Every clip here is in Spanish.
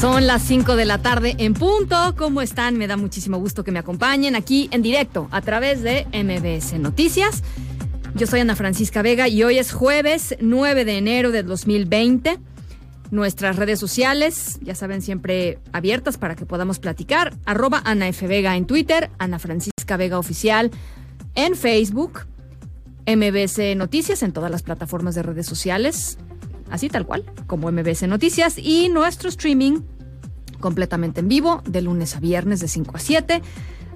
Son las 5 de la tarde en punto. ¿Cómo están? Me da muchísimo gusto que me acompañen aquí en directo a través de MBS Noticias. Yo soy Ana Francisca Vega y hoy es jueves 9 de enero de 2020. Nuestras redes sociales, ya saben, siempre abiertas para que podamos platicar. Arroba Ana F. Vega en Twitter, Ana Francisca Vega Oficial en Facebook, MBS Noticias en todas las plataformas de redes sociales, así tal cual, como MBS Noticias, y nuestro streaming completamente en vivo, de lunes a viernes de 5 a 7,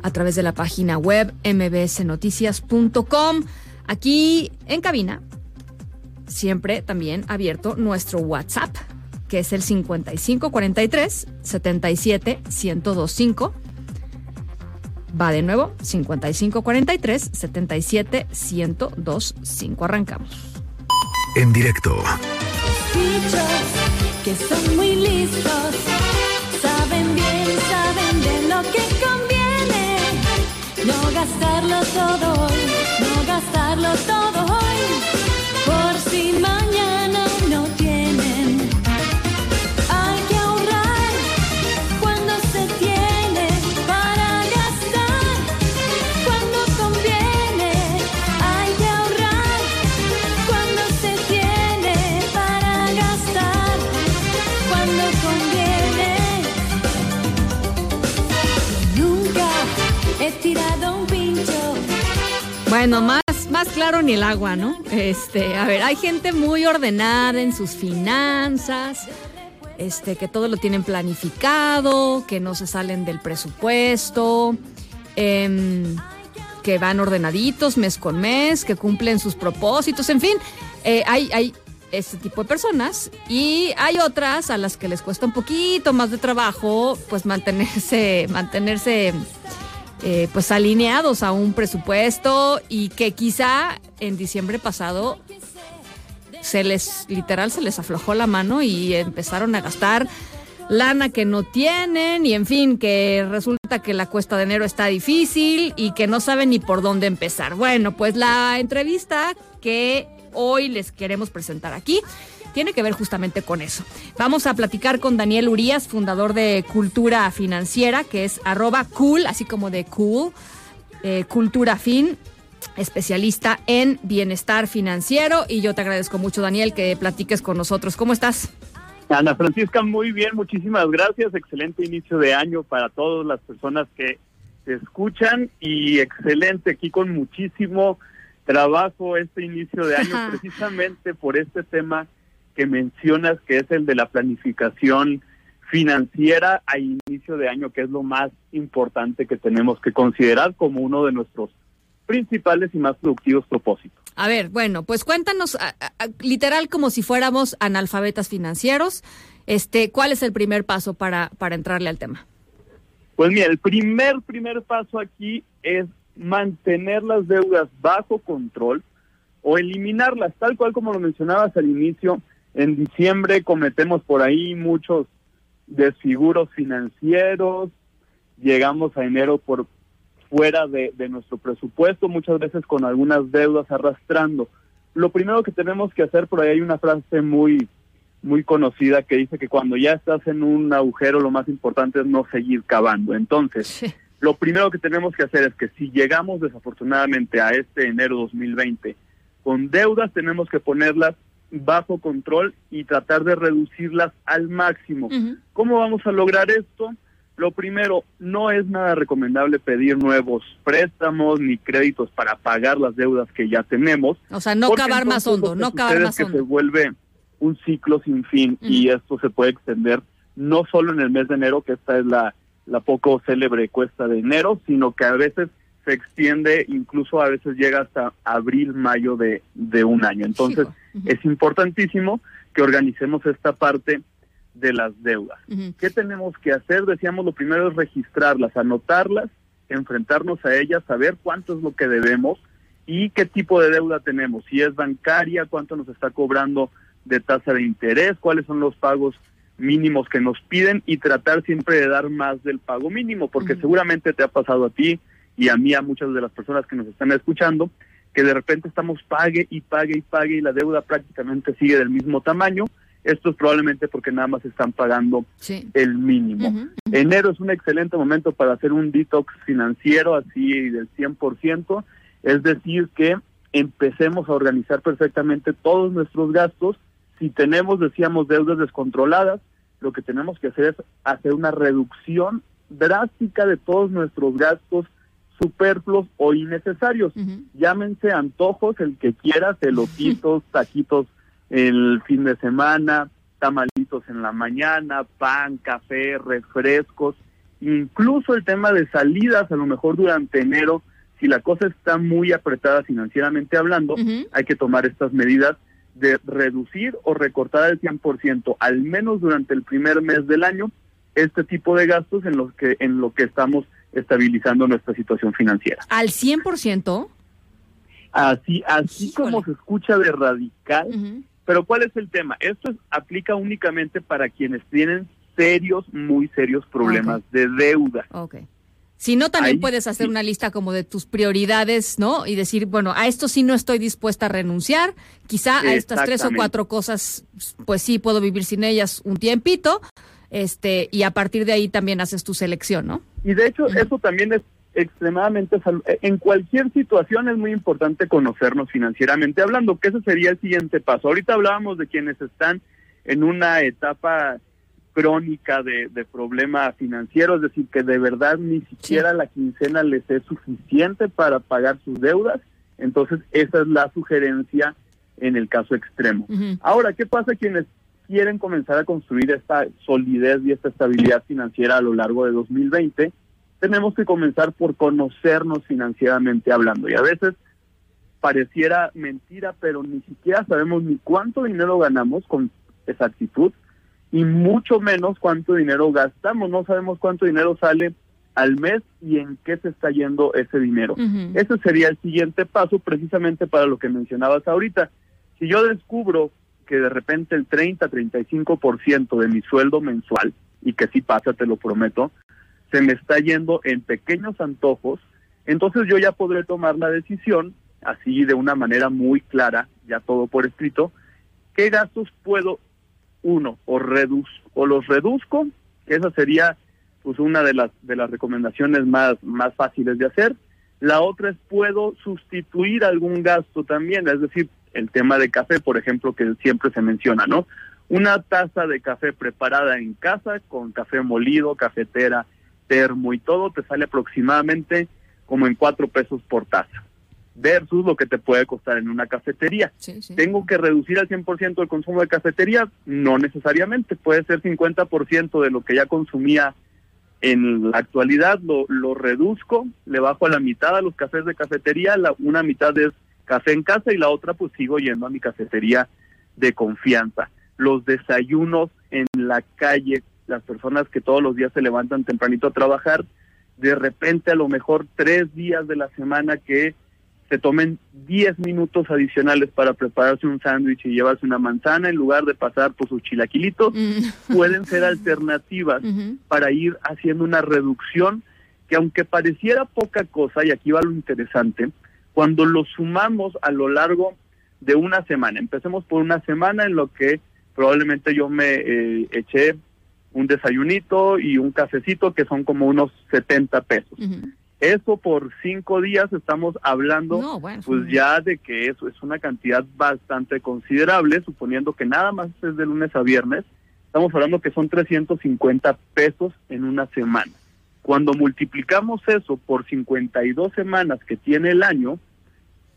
a través de la página web mbsnoticias.com. Aquí en cabina, siempre también abierto nuestro WhatsApp, que es el 5543 77 1025. Va de nuevo, 5543 77 1025. Arrancamos. En directo bichos que son muy listos, saben bien, saben bien lo que conviene. No gastarlo todo hoy, no gastarlo todo hoy, Bueno, más, más claro ni el agua, ¿no? Este, a ver, hay gente muy ordenada en sus finanzas, este, que todo lo tienen planificado, que no se salen del presupuesto, em, que van ordenaditos mes con mes, que cumplen sus propósitos, en fin, eh, hay, hay este tipo de personas y hay otras a las que les cuesta un poquito más de trabajo, pues mantenerse, mantenerse eh, pues alineados a un presupuesto y que quizá en diciembre pasado se les, literal, se les aflojó la mano y empezaron a gastar lana que no tienen y en fin, que resulta que la cuesta de enero está difícil y que no saben ni por dónde empezar. Bueno, pues la entrevista que hoy les queremos presentar aquí tiene que ver justamente con eso. Vamos a platicar con Daniel Urias, fundador de Cultura Financiera, que es arroba cool, así como de cool, eh, Cultura Fin, especialista en bienestar financiero. Y yo te agradezco mucho, Daniel, que platiques con nosotros. ¿Cómo estás? Ana Francisca, muy bien, muchísimas gracias. Excelente inicio de año para todas las personas que te escuchan y excelente aquí con muchísimo trabajo este inicio de año precisamente por este tema que mencionas que es el de la planificación financiera a inicio de año, que es lo más importante que tenemos que considerar como uno de nuestros principales y más productivos propósitos. A ver, bueno, pues cuéntanos, a- literal como si fuéramos analfabetas financieros, este, ¿cuál es el primer paso para, para entrarle al tema? Pues mira, el primer, primer paso aquí es mantener las deudas bajo control o eliminarlas, tal cual como lo mencionabas al inicio. En diciembre cometemos por ahí muchos desfiguros financieros, llegamos a enero por fuera de, de nuestro presupuesto, muchas veces con algunas deudas arrastrando. Lo primero que tenemos que hacer, por ahí hay una frase muy, muy conocida que dice que cuando ya estás en un agujero lo más importante es no seguir cavando. Entonces, lo primero que tenemos que hacer es que si llegamos desafortunadamente a este enero 2020 con deudas, tenemos que ponerlas bajo control y tratar de reducirlas al máximo. ¿Cómo vamos a lograr esto? Lo primero, no es nada recomendable pedir nuevos préstamos ni créditos para pagar las deudas que ya tenemos. O sea, no cavar más hondo, no cavar más es que se hondo. vuelve un ciclo sin fin y esto se puede extender no solo en el mes de enero, que esta es la, la poco célebre cuesta de enero, sino que a veces se extiende, incluso a veces llega hasta abril, mayo de, de un año. Entonces, ujú. es importantísimo que organicemos esta parte de las deudas. ¿Qué tenemos que hacer? Decíamos, lo primero es registrarlas, anotarlas, enfrentarnos a ellas, saber cuánto es lo que debemos y qué tipo de deuda tenemos. Si es bancaria, cuánto nos está cobrando de tasa de interés, cuáles son los pagos mínimos que nos piden y tratar siempre de dar más del pago mínimo, porque seguramente te ha pasado a ti y a mí, a muchas de las personas que nos están escuchando, que de repente estamos pague y pague y pague y la deuda prácticamente sigue del mismo tamaño. Esto es probablemente porque nada más están pagando Sí. el mínimo. Enero es un excelente momento para hacer un detox financiero así del 100%, es decir, que empecemos a organizar perfectamente todos nuestros gastos. Si tenemos, decíamos, deudas descontroladas, lo que tenemos que hacer es hacer una reducción drástica de todos nuestros gastos superfluos o innecesarios. Llámense antojos, el que quieras, elotitos, taquitos el fin de semana, tamalitos en la mañana, pan, café, refrescos, incluso el tema de salidas, a lo mejor durante enero, si la cosa está muy apretada financieramente hablando, hay que tomar estas medidas de reducir o recortar al 100%, al menos durante el primer mes del año, este tipo de gastos en los que en lo que estamos estabilizando nuestra situación financiera. Al 100%. Así, así Híjole. como se escucha de radical, pero ¿cuál es el tema? Esto es- aplica únicamente para quienes tienen serios, muy serios problemas de deuda. Ok. Si no, también Ahí puedes hacer sí. una lista como de tus prioridades, ¿no? Y decir, bueno, a esto sí no estoy dispuesta a renunciar. Quizá a estas tres o cuatro cosas, pues sí puedo vivir sin ellas un tiempito. Este, y a partir de ahí también haces tu selección, ¿no? Y de hecho, eso también es extremadamente sal- en cualquier situación es muy importante conocernos financieramente hablando, que ese sería el siguiente paso. Ahorita hablábamos de quienes están en una etapa crónica de, de problema financiero, es decir, que de verdad ni siquiera la quincena les es suficiente para pagar sus deudas. Entonces, esa es la sugerencia en el caso extremo. Ahora, ¿qué pasa quienes quieren comenzar a construir esta solidez y esta estabilidad financiera a lo largo de 2020? Tenemos que comenzar por conocernos financieramente hablando. Y a veces pareciera mentira, pero ni siquiera sabemos ni cuánto dinero ganamos con exactitud y mucho menos cuánto dinero gastamos. No sabemos cuánto dinero sale al mes y en qué se está yendo ese dinero. Ujú. Ese sería el siguiente paso precisamente para lo que mencionabas ahorita. Si yo descubro que de repente el 30-35% de mi sueldo mensual, y que sí pasa, te lo prometo, se me está yendo en pequeños antojos, entonces yo ya podré tomar la decisión, así de una manera muy clara, ya todo por escrito, qué gastos puedo, uno, o, reduz, o los reduzco, esa sería pues una de las de las recomendaciones más más fáciles de hacer. La otra es puedo sustituir algún gasto también, es decir, el tema de café, por ejemplo, que siempre se menciona, ¿no? Una taza de café preparada en casa con café molido, cafetera, termo y todo te sale aproximadamente como en cuatro pesos por taza, versus lo que te puede costar en una cafetería. Sí, sí. ¿Tengo que reducir al 100% el consumo de cafetería? No necesariamente, puede ser 50% de lo que ya consumía en la actualidad, lo, lo reduzco, le bajo a la mitad a los cafés de cafetería, la, una mitad es café en casa y la otra pues sigo yendo a mi cafetería de confianza. Los desayunos en la calle, las personas que todos los días se levantan tempranito a trabajar, de repente a lo mejor tres días de la semana que se tomen 10 minutos adicionales para prepararse un sándwich y llevarse una manzana en lugar de pasar por sus chilaquilitos, Mm. pueden ser alternativas para ir haciendo una reducción que aunque pareciera poca cosa, y aquí va lo interesante, cuando lo sumamos a lo largo de una semana, empecemos por una semana en lo que probablemente yo me eh, eché un desayunito y un cafecito que son como unos 70 pesos. Eso por cinco días estamos hablando No, bueno. pues ya de que eso es una cantidad bastante considerable, suponiendo que nada más es de lunes a viernes, estamos hablando que son 350 pesos en una semana. Cuando multiplicamos eso por 52 semanas que tiene el año,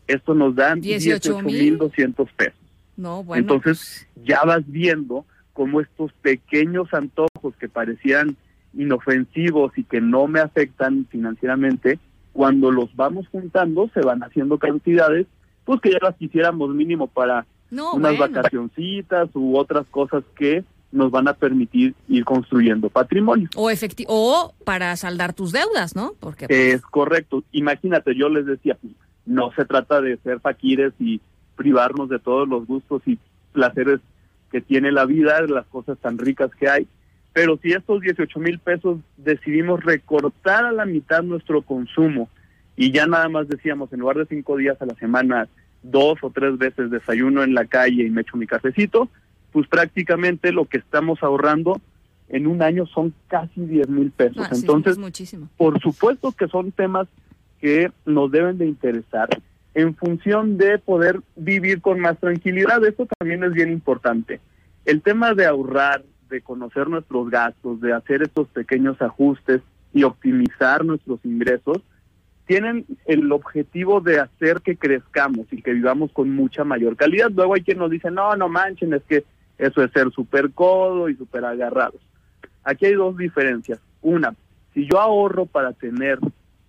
esto nos dan 18,200 18.200 pesos. No, bueno. Entonces ya vas viendo cómo estos pequeños antojos que parecían inofensivos y que no me afectan financieramente, cuando los vamos juntando se van haciendo cantidades, pues que ya las quisiéramos mínimo para No, unas bueno. vacacioncitas u otras cosas que nos van a permitir ir construyendo patrimonio. O, o para saldar tus deudas, ¿no? Porque Es correcto. Imagínate, yo les decía, pues, no se trata de ser faquires y privarnos de todos los gustos y placeres que tiene la vida, de las cosas tan ricas que hay. Pero si estos 18 mil pesos decidimos recortar a la mitad nuestro consumo y ya nada más decíamos, en lugar de cinco días a la semana, dos o tres veces desayuno en la calle y me echo mi cafecito, pues prácticamente lo que estamos ahorrando en un año son casi 10 mil pesos. ah, Entonces, es muchísimo. por supuesto que son temas que nos deben de interesar en función de poder vivir con más tranquilidad. Eso también es bien importante. El tema de ahorrar, de conocer nuestros gastos, de hacer estos pequeños ajustes y optimizar nuestros ingresos, tienen el objetivo de hacer que crezcamos y que vivamos con mucha mayor calidad. Luego hay quien nos dice, no, no manchen, es que eso es ser súper codo y súper agarrados. Aquí hay dos diferencias. Una, si yo ahorro para tener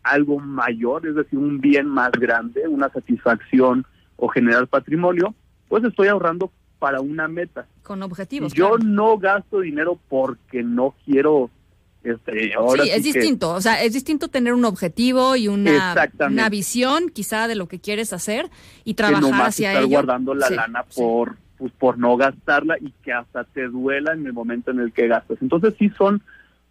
algo mayor, es decir, un bien más grande, una satisfacción o generar patrimonio, pues estoy ahorrando para una meta. Con objetivos. Yo claro. no gasto dinero porque no quiero, este, ahora sí, es sí que- distinto. O sea, es distinto tener un objetivo y una, visión quizá de lo que quieres hacer y que trabajar nomás hacia estar ello. guardando la Sí, lana sí. Pues, por no gastarla y que hasta te duela en el momento en el que gastas. Entonces sí son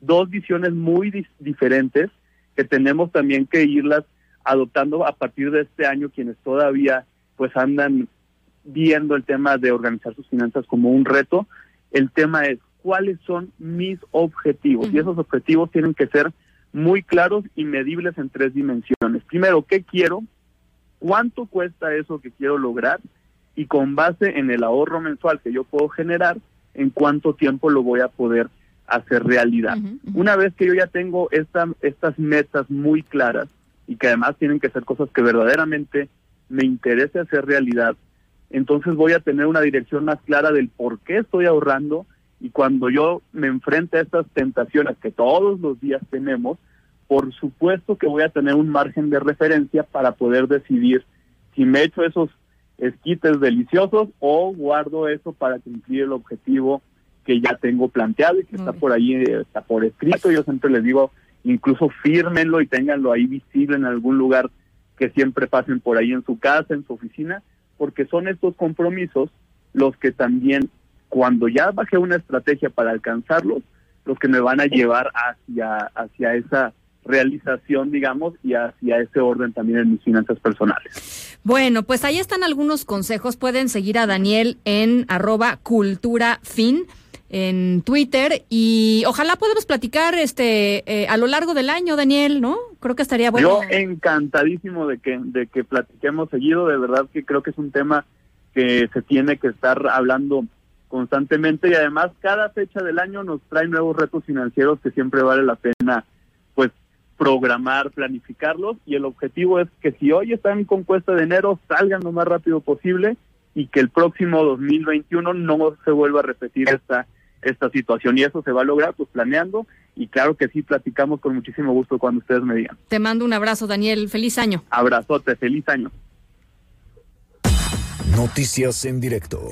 dos visiones muy dis- diferentes que tenemos también que irlas adoptando a partir de este año quienes todavía pues andan viendo el tema de organizar sus finanzas como un reto. El tema es cuáles son mis objetivos y esos objetivos tienen que ser muy claros y medibles en tres dimensiones. Primero, ¿qué quiero? ¿Cuánto cuesta eso que quiero lograr? Y con base en el ahorro mensual que yo puedo generar, ¿en cuánto tiempo lo voy a poder hacer realidad? Una vez que yo ya tengo esta, estas metas muy claras y que además tienen que ser cosas que verdaderamente me interese hacer realidad, entonces voy a tener una dirección más clara del por qué estoy ahorrando y cuando yo me enfrente a estas tentaciones que todos los días tenemos, por supuesto que voy a tener un margen de referencia para poder decidir si me echo esos esquites deliciosos o guardo eso para cumplir el objetivo que ya tengo planteado y que Muy está bien. por ahí, eh, está por escrito. Yo siempre les digo, incluso fírmenlo y ténganlo ahí visible en algún lugar que siempre pasen por ahí en su casa, en su oficina, porque son estos compromisos los que también, cuando ya bajé una estrategia para alcanzarlos, los que me van a llevar hacia, hacia esa realización, digamos, y hacia ese orden también en mis finanzas personales. Bueno, pues ahí están algunos consejos. Pueden seguir a Daniel en arroba culturafin en Twitter y ojalá podamos platicar este eh, a lo largo del año, Daniel, ¿no? Creo que estaría bueno. Yo encantadísimo de que, de que platiquemos seguido, de verdad que creo que es un tema que se tiene que estar hablando constantemente y además cada fecha del año nos trae nuevos retos financieros que siempre vale la pena programar, planificarlos y el objetivo es que si hoy están con cuesta de enero salgan lo más rápido posible y que el próximo 2021 no se vuelva a repetir esta esta situación y eso se va a lograr pues planeando y claro que sí platicamos con muchísimo gusto cuando ustedes me digan. Te mando un abrazo, Daniel. Feliz año. Abrazote, feliz año. Noticias en directo.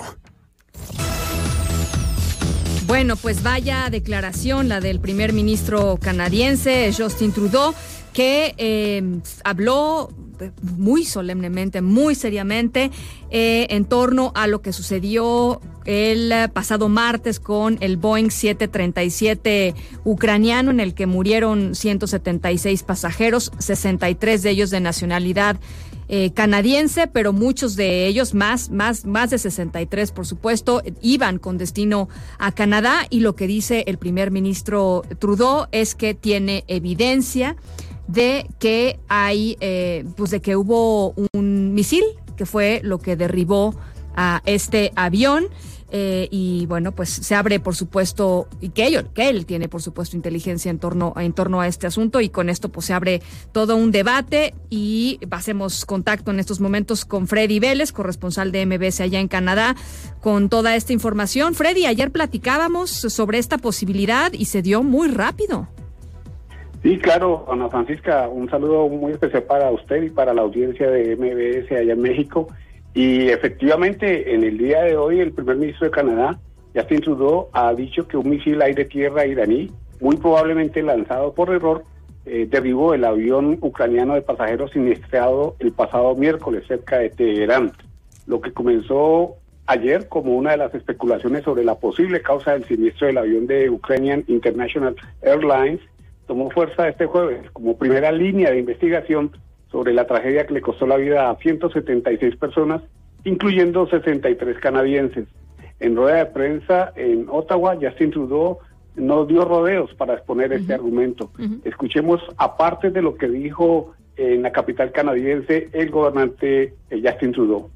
Bueno, pues vaya declaración la del primer ministro canadiense Justin Trudeau, que eh, habló muy solemnemente, muy seriamente eh, en torno a lo que sucedió el pasado martes con el Boeing 737 ucraniano en el que murieron 176 pasajeros, 63 de ellos de nacionalidad eh, canadiense, pero muchos de ellos, más, más, más de 63, por supuesto, iban con destino a Canadá y lo que dice el primer ministro Trudeau es que tiene evidencia de que hay, eh, pues de que hubo un misil que fue lo que derribó a este avión. Eh, y bueno, pues se abre, por supuesto, y que, ello, que él tiene, por supuesto, inteligencia en torno, en torno a este asunto, y con esto pues se abre todo un debate y hacemos contacto en estos momentos con Freddy Vélez, corresponsal de MBS allá en Canadá, con toda esta información. Freddy, ayer platicábamos sobre esta posibilidad y se dio muy rápido. Sí, claro, Ana Francisca, un saludo muy especial para usted y para la audiencia de MBS allá en México. Y efectivamente, en el día de hoy, el primer ministro de Canadá, Justin Trudeau, ha dicho que un misil aire-tierra iraní, muy probablemente lanzado por error, eh, derribó el avión ucraniano de pasajeros siniestrado el pasado miércoles cerca de Teherán, lo que comenzó ayer como una de las especulaciones sobre la posible causa del siniestro del avión de Ukrainian International Airlines. Tomó fuerza este jueves como primera línea de investigación sobre la tragedia que le costó la vida a 176 personas, incluyendo 63 canadienses. En rueda de prensa en Ottawa, Justin Trudeau no dio rodeos para exponer este argumento. Escuchemos, aparte de lo que dijo en la capital canadiense el gobernante eh, Justin Trudeau.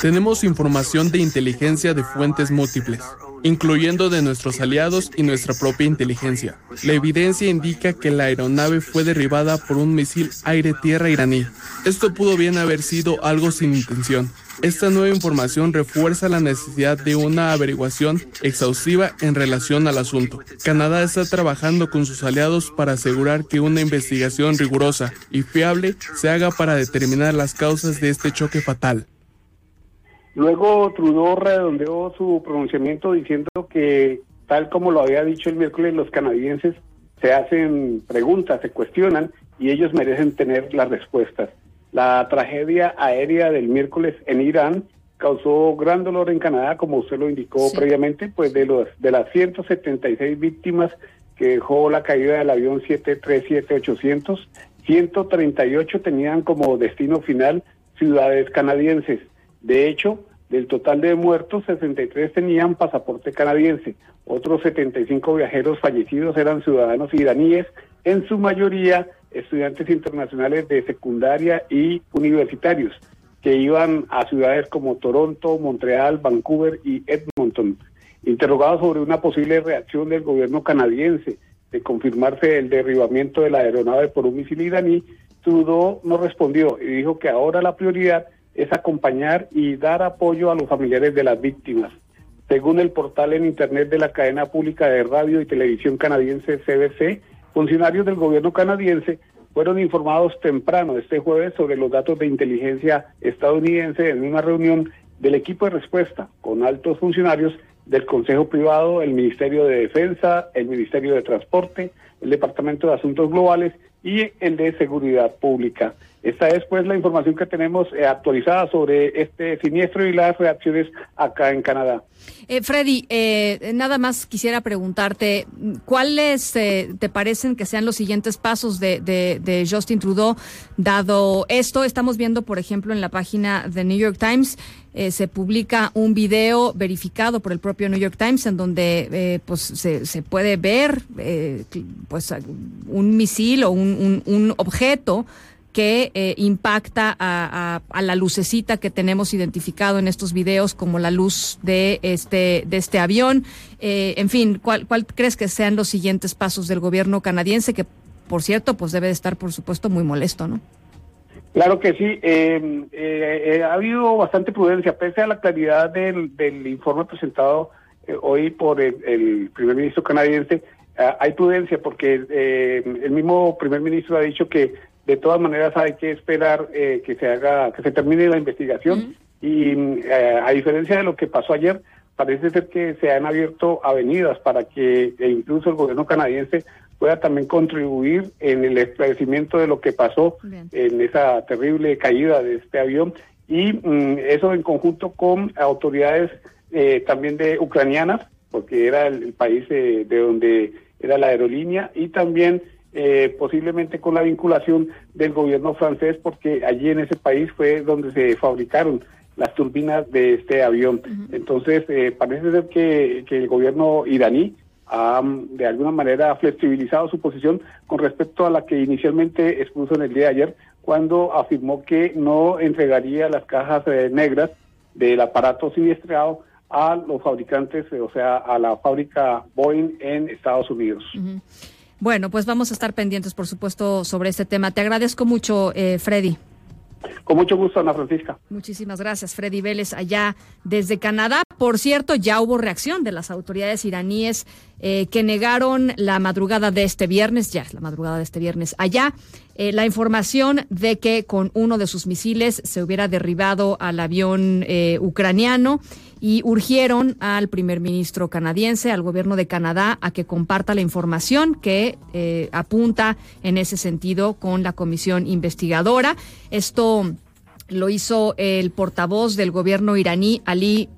Tenemos información de inteligencia de fuentes múltiples, incluyendo de nuestros aliados y nuestra propia inteligencia. La evidencia indica que la aeronave fue derribada por un misil aire-tierra iraní. Esto pudo bien haber sido algo sin intención. Esta nueva información refuerza la necesidad de una averiguación exhaustiva en relación al asunto. Canadá está trabajando con sus aliados para asegurar que una investigación rigurosa y fiable se haga para determinar las causas de este choque fatal. Luego Trudeau redondeó su pronunciamiento diciendo que, tal como lo había dicho el miércoles, los canadienses se hacen preguntas, se cuestionan y ellos merecen tener las respuestas. La tragedia aérea del miércoles en Irán causó gran dolor en Canadá, como usted lo indicó previamente, pues de los de las 176 víctimas que dejó la caída del avión 737-800, 138 tenían como destino final ciudades canadienses. De hecho, del total de muertos, 63 tenían pasaporte canadiense. Otros 75 viajeros fallecidos eran ciudadanos iraníes, en su mayoría estudiantes internacionales de secundaria y universitarios, que iban a ciudades como Toronto, Montreal, Vancouver y Edmonton. Interrogados sobre una posible reacción del gobierno canadiense de confirmarse el derribamiento de la aeronave por un misil iraní, Trudeau no respondió y dijo que ahora la prioridad es acompañar y dar apoyo a los familiares de las víctimas. Según el portal en Internet de la cadena pública de radio y televisión canadiense CBC, funcionarios del gobierno canadiense fueron informados temprano este jueves sobre los datos de inteligencia estadounidense en una reunión del equipo de respuesta con altos funcionarios del Consejo Privado, el Ministerio de Defensa, el Ministerio de Transporte, el Departamento de Asuntos Globales y el de Seguridad Pública. Esta es pues la información que tenemos eh, actualizada sobre este siniestro y las reacciones acá en Canadá. Eh, Freddy, eh, nada más quisiera preguntarte, ¿cuáles te parecen que sean los siguientes pasos de, de, Justin Trudeau dado esto? Estamos viendo, por ejemplo, en la página de New York Times, se publica un video verificado por el propio New York Times en donde pues se, se, puede ver pues un misil o un, un, un objeto que eh, impacta a, la lucecita que tenemos identificado en estos videos como la luz de este de este avión. Eh, en fin, ¿cuál, ¿cuál crees que sean los siguientes pasos del gobierno canadiense que, por cierto, pues debe de estar, por supuesto, muy molesto, ¿no? Claro que sí. Eh, ha habido bastante prudencia, pese a la claridad del, del informe presentado hoy por el, el, primer ministro canadiense. hay prudencia porque el mismo primer ministro ha dicho que de todas maneras hay que esperar eh, que se haga, que se termine la investigación y eh, a diferencia de lo que pasó ayer, parece ser que se han abierto avenidas para que e incluso el gobierno canadiense pueda también contribuir en el esclarecimiento de lo que pasó en esa terrible caída de este avión y mm, eso en conjunto con autoridades eh, también de ucranianas, porque era el, país de donde era la aerolínea y también eh, posiblemente con la vinculación del gobierno francés, porque allí en ese país fue donde se fabricaron las turbinas de este avión. Entonces, eh, parece ser que, el gobierno iraní ha de alguna manera flexibilizado su posición con respecto a la que inicialmente expuso en el día de ayer, cuando afirmó que no entregaría las cajas eh, negras del aparato siniestrado a los fabricantes, o sea, a la fábrica Boeing en Estados Unidos. Bueno, pues vamos a estar pendientes, por supuesto, sobre este tema. Te agradezco mucho, eh, Freddy. Con mucho gusto, Ana Francisca. Muchísimas gracias, Freddy Vélez, allá desde Canadá. Por cierto, ya hubo reacción de las autoridades iraníes eh, que negaron la madrugada de este viernes, ya es la madrugada de este viernes allá, eh, la información de que con uno de sus misiles se hubiera derribado al avión eh, ucraniano y urgieron al primer ministro canadiense, al gobierno de Canadá, a que comparta la información que eh, apunta en ese sentido con la comisión investigadora. Esto lo hizo el portavoz del gobierno iraní, Ali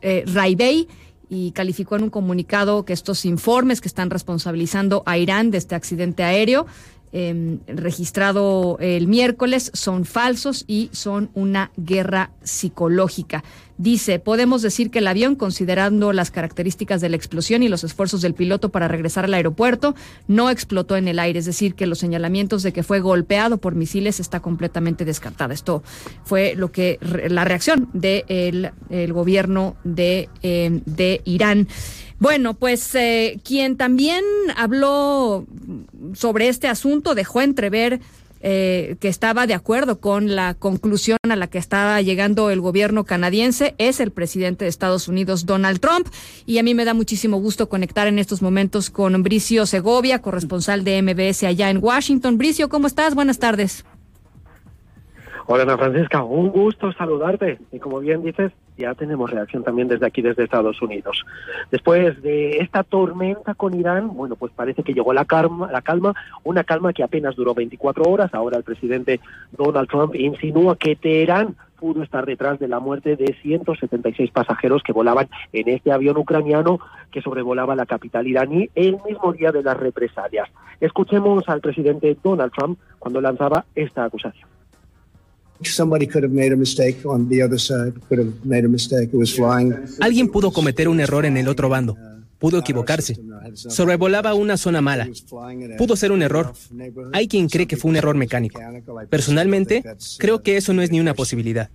eh, Raibei, y calificó en un comunicado que estos informes que están responsabilizando a Irán de este accidente aéreo eh, registrado el miércoles son falsos y son una guerra psicológica. Dice, podemos decir que el avión, considerando las características de la explosión y los esfuerzos del piloto para regresar al aeropuerto, no explotó en el aire. Es decir, que los señalamientos de que fue golpeado por misiles está completamente descartada. Esto fue lo que la reacción del el gobierno de, eh, de Irán. Bueno, pues eh, quien también habló sobre este asunto dejó entrever eh, que estaba de acuerdo con la conclusión a la que estaba llegando el gobierno canadiense es el presidente de Estados Unidos, Donald Trump. Y a mí me da muchísimo gusto conectar en estos momentos con Bricio Segovia, corresponsal de MBS allá en Washington. Bricio, ¿cómo estás? Buenas tardes. Hola Ana Francisca, un gusto saludarte. Y como bien dices, ya tenemos reacción también desde aquí, desde Estados Unidos. Después de esta tormenta con Irán, bueno, pues parece que llegó la calma, la calma, una calma que apenas duró 24 horas. Ahora el presidente Donald Trump insinúa que Teherán pudo estar detrás de la muerte de 176 pasajeros que volaban en este avión ucraniano que sobrevolaba la capital iraní el mismo día de las represalias. Escuchemos al presidente Donald Trump cuando lanzaba esta acusación. Alguien pudo cometer un error en el otro bando. Pudo equivocarse. Sobrevolaba una zona mala. Pudo ser un error. Hay quien cree que fue un error mecánico. Personalmente, creo que eso no es ni una posibilidad.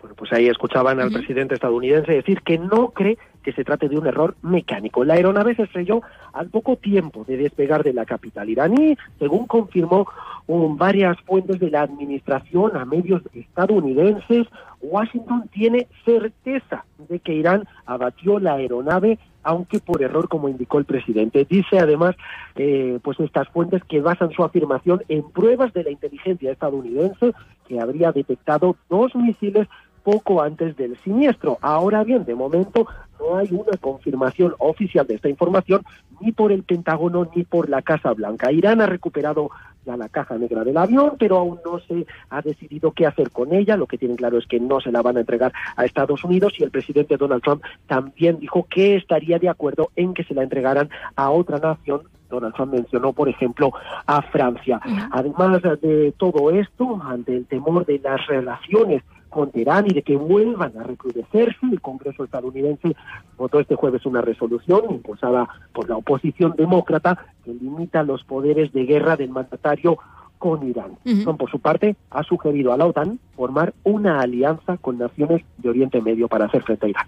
Bueno, pues ahí escuchaban al presidente estadounidense decir que no cree que se trate de un error mecánico. La aeronave se estrelló al poco tiempo de despegar de la capital iraní, según confirmó um, varias fuentes de la administración a medios estadounidenses. Washington tiene certeza de que Irán abatió la aeronave aunque por error, como indicó el presidente. Dice además, eh, pues estas fuentes que basan su afirmación en pruebas de la inteligencia estadounidense que habría detectado dos misiles poco antes del siniestro. Ahora bien, de momento no hay una confirmación oficial de esta información ni por el Pentágono ni por la Casa Blanca. Irán ha recuperado ya la caja negra del avión, pero aún no se ha decidido qué hacer con ella. Lo que tienen claro es que no se la van a entregar a Estados Unidos y el presidente Donald Trump también dijo que estaría de acuerdo en que se la entregaran a otra nación Donald Trump mencionó, por ejemplo, a Francia. Además de todo esto, ante el temor de las relaciones con Teherán y de que vuelvan a recrudecerse. El Congreso estadounidense votó este jueves una resolución impulsada por la oposición demócrata que limita los poderes de guerra del mandatario con Irán. Trump, por su parte, ha sugerido a la OTAN formar una alianza con naciones de Oriente Medio para hacer frente a Irán.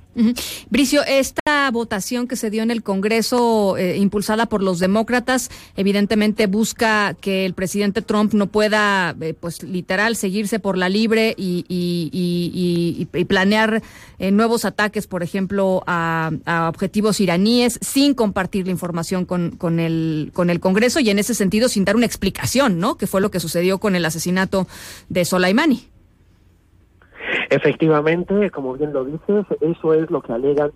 Bricio, esta votación que se dio en el Congreso, eh, impulsada por los demócratas, evidentemente busca que el presidente Trump no pueda, eh, pues literal, seguirse por la libre y, y- y- y- planear eh, nuevos ataques, por ejemplo, a, a objetivos iraníes, sin compartir la información con, con, el, con el Congreso y en ese sentido sin dar una explicación, ¿no? Que fue lo que sucedió con el asesinato de Soleimani. Efectivamente, como bien lo dices, eso es lo que alegan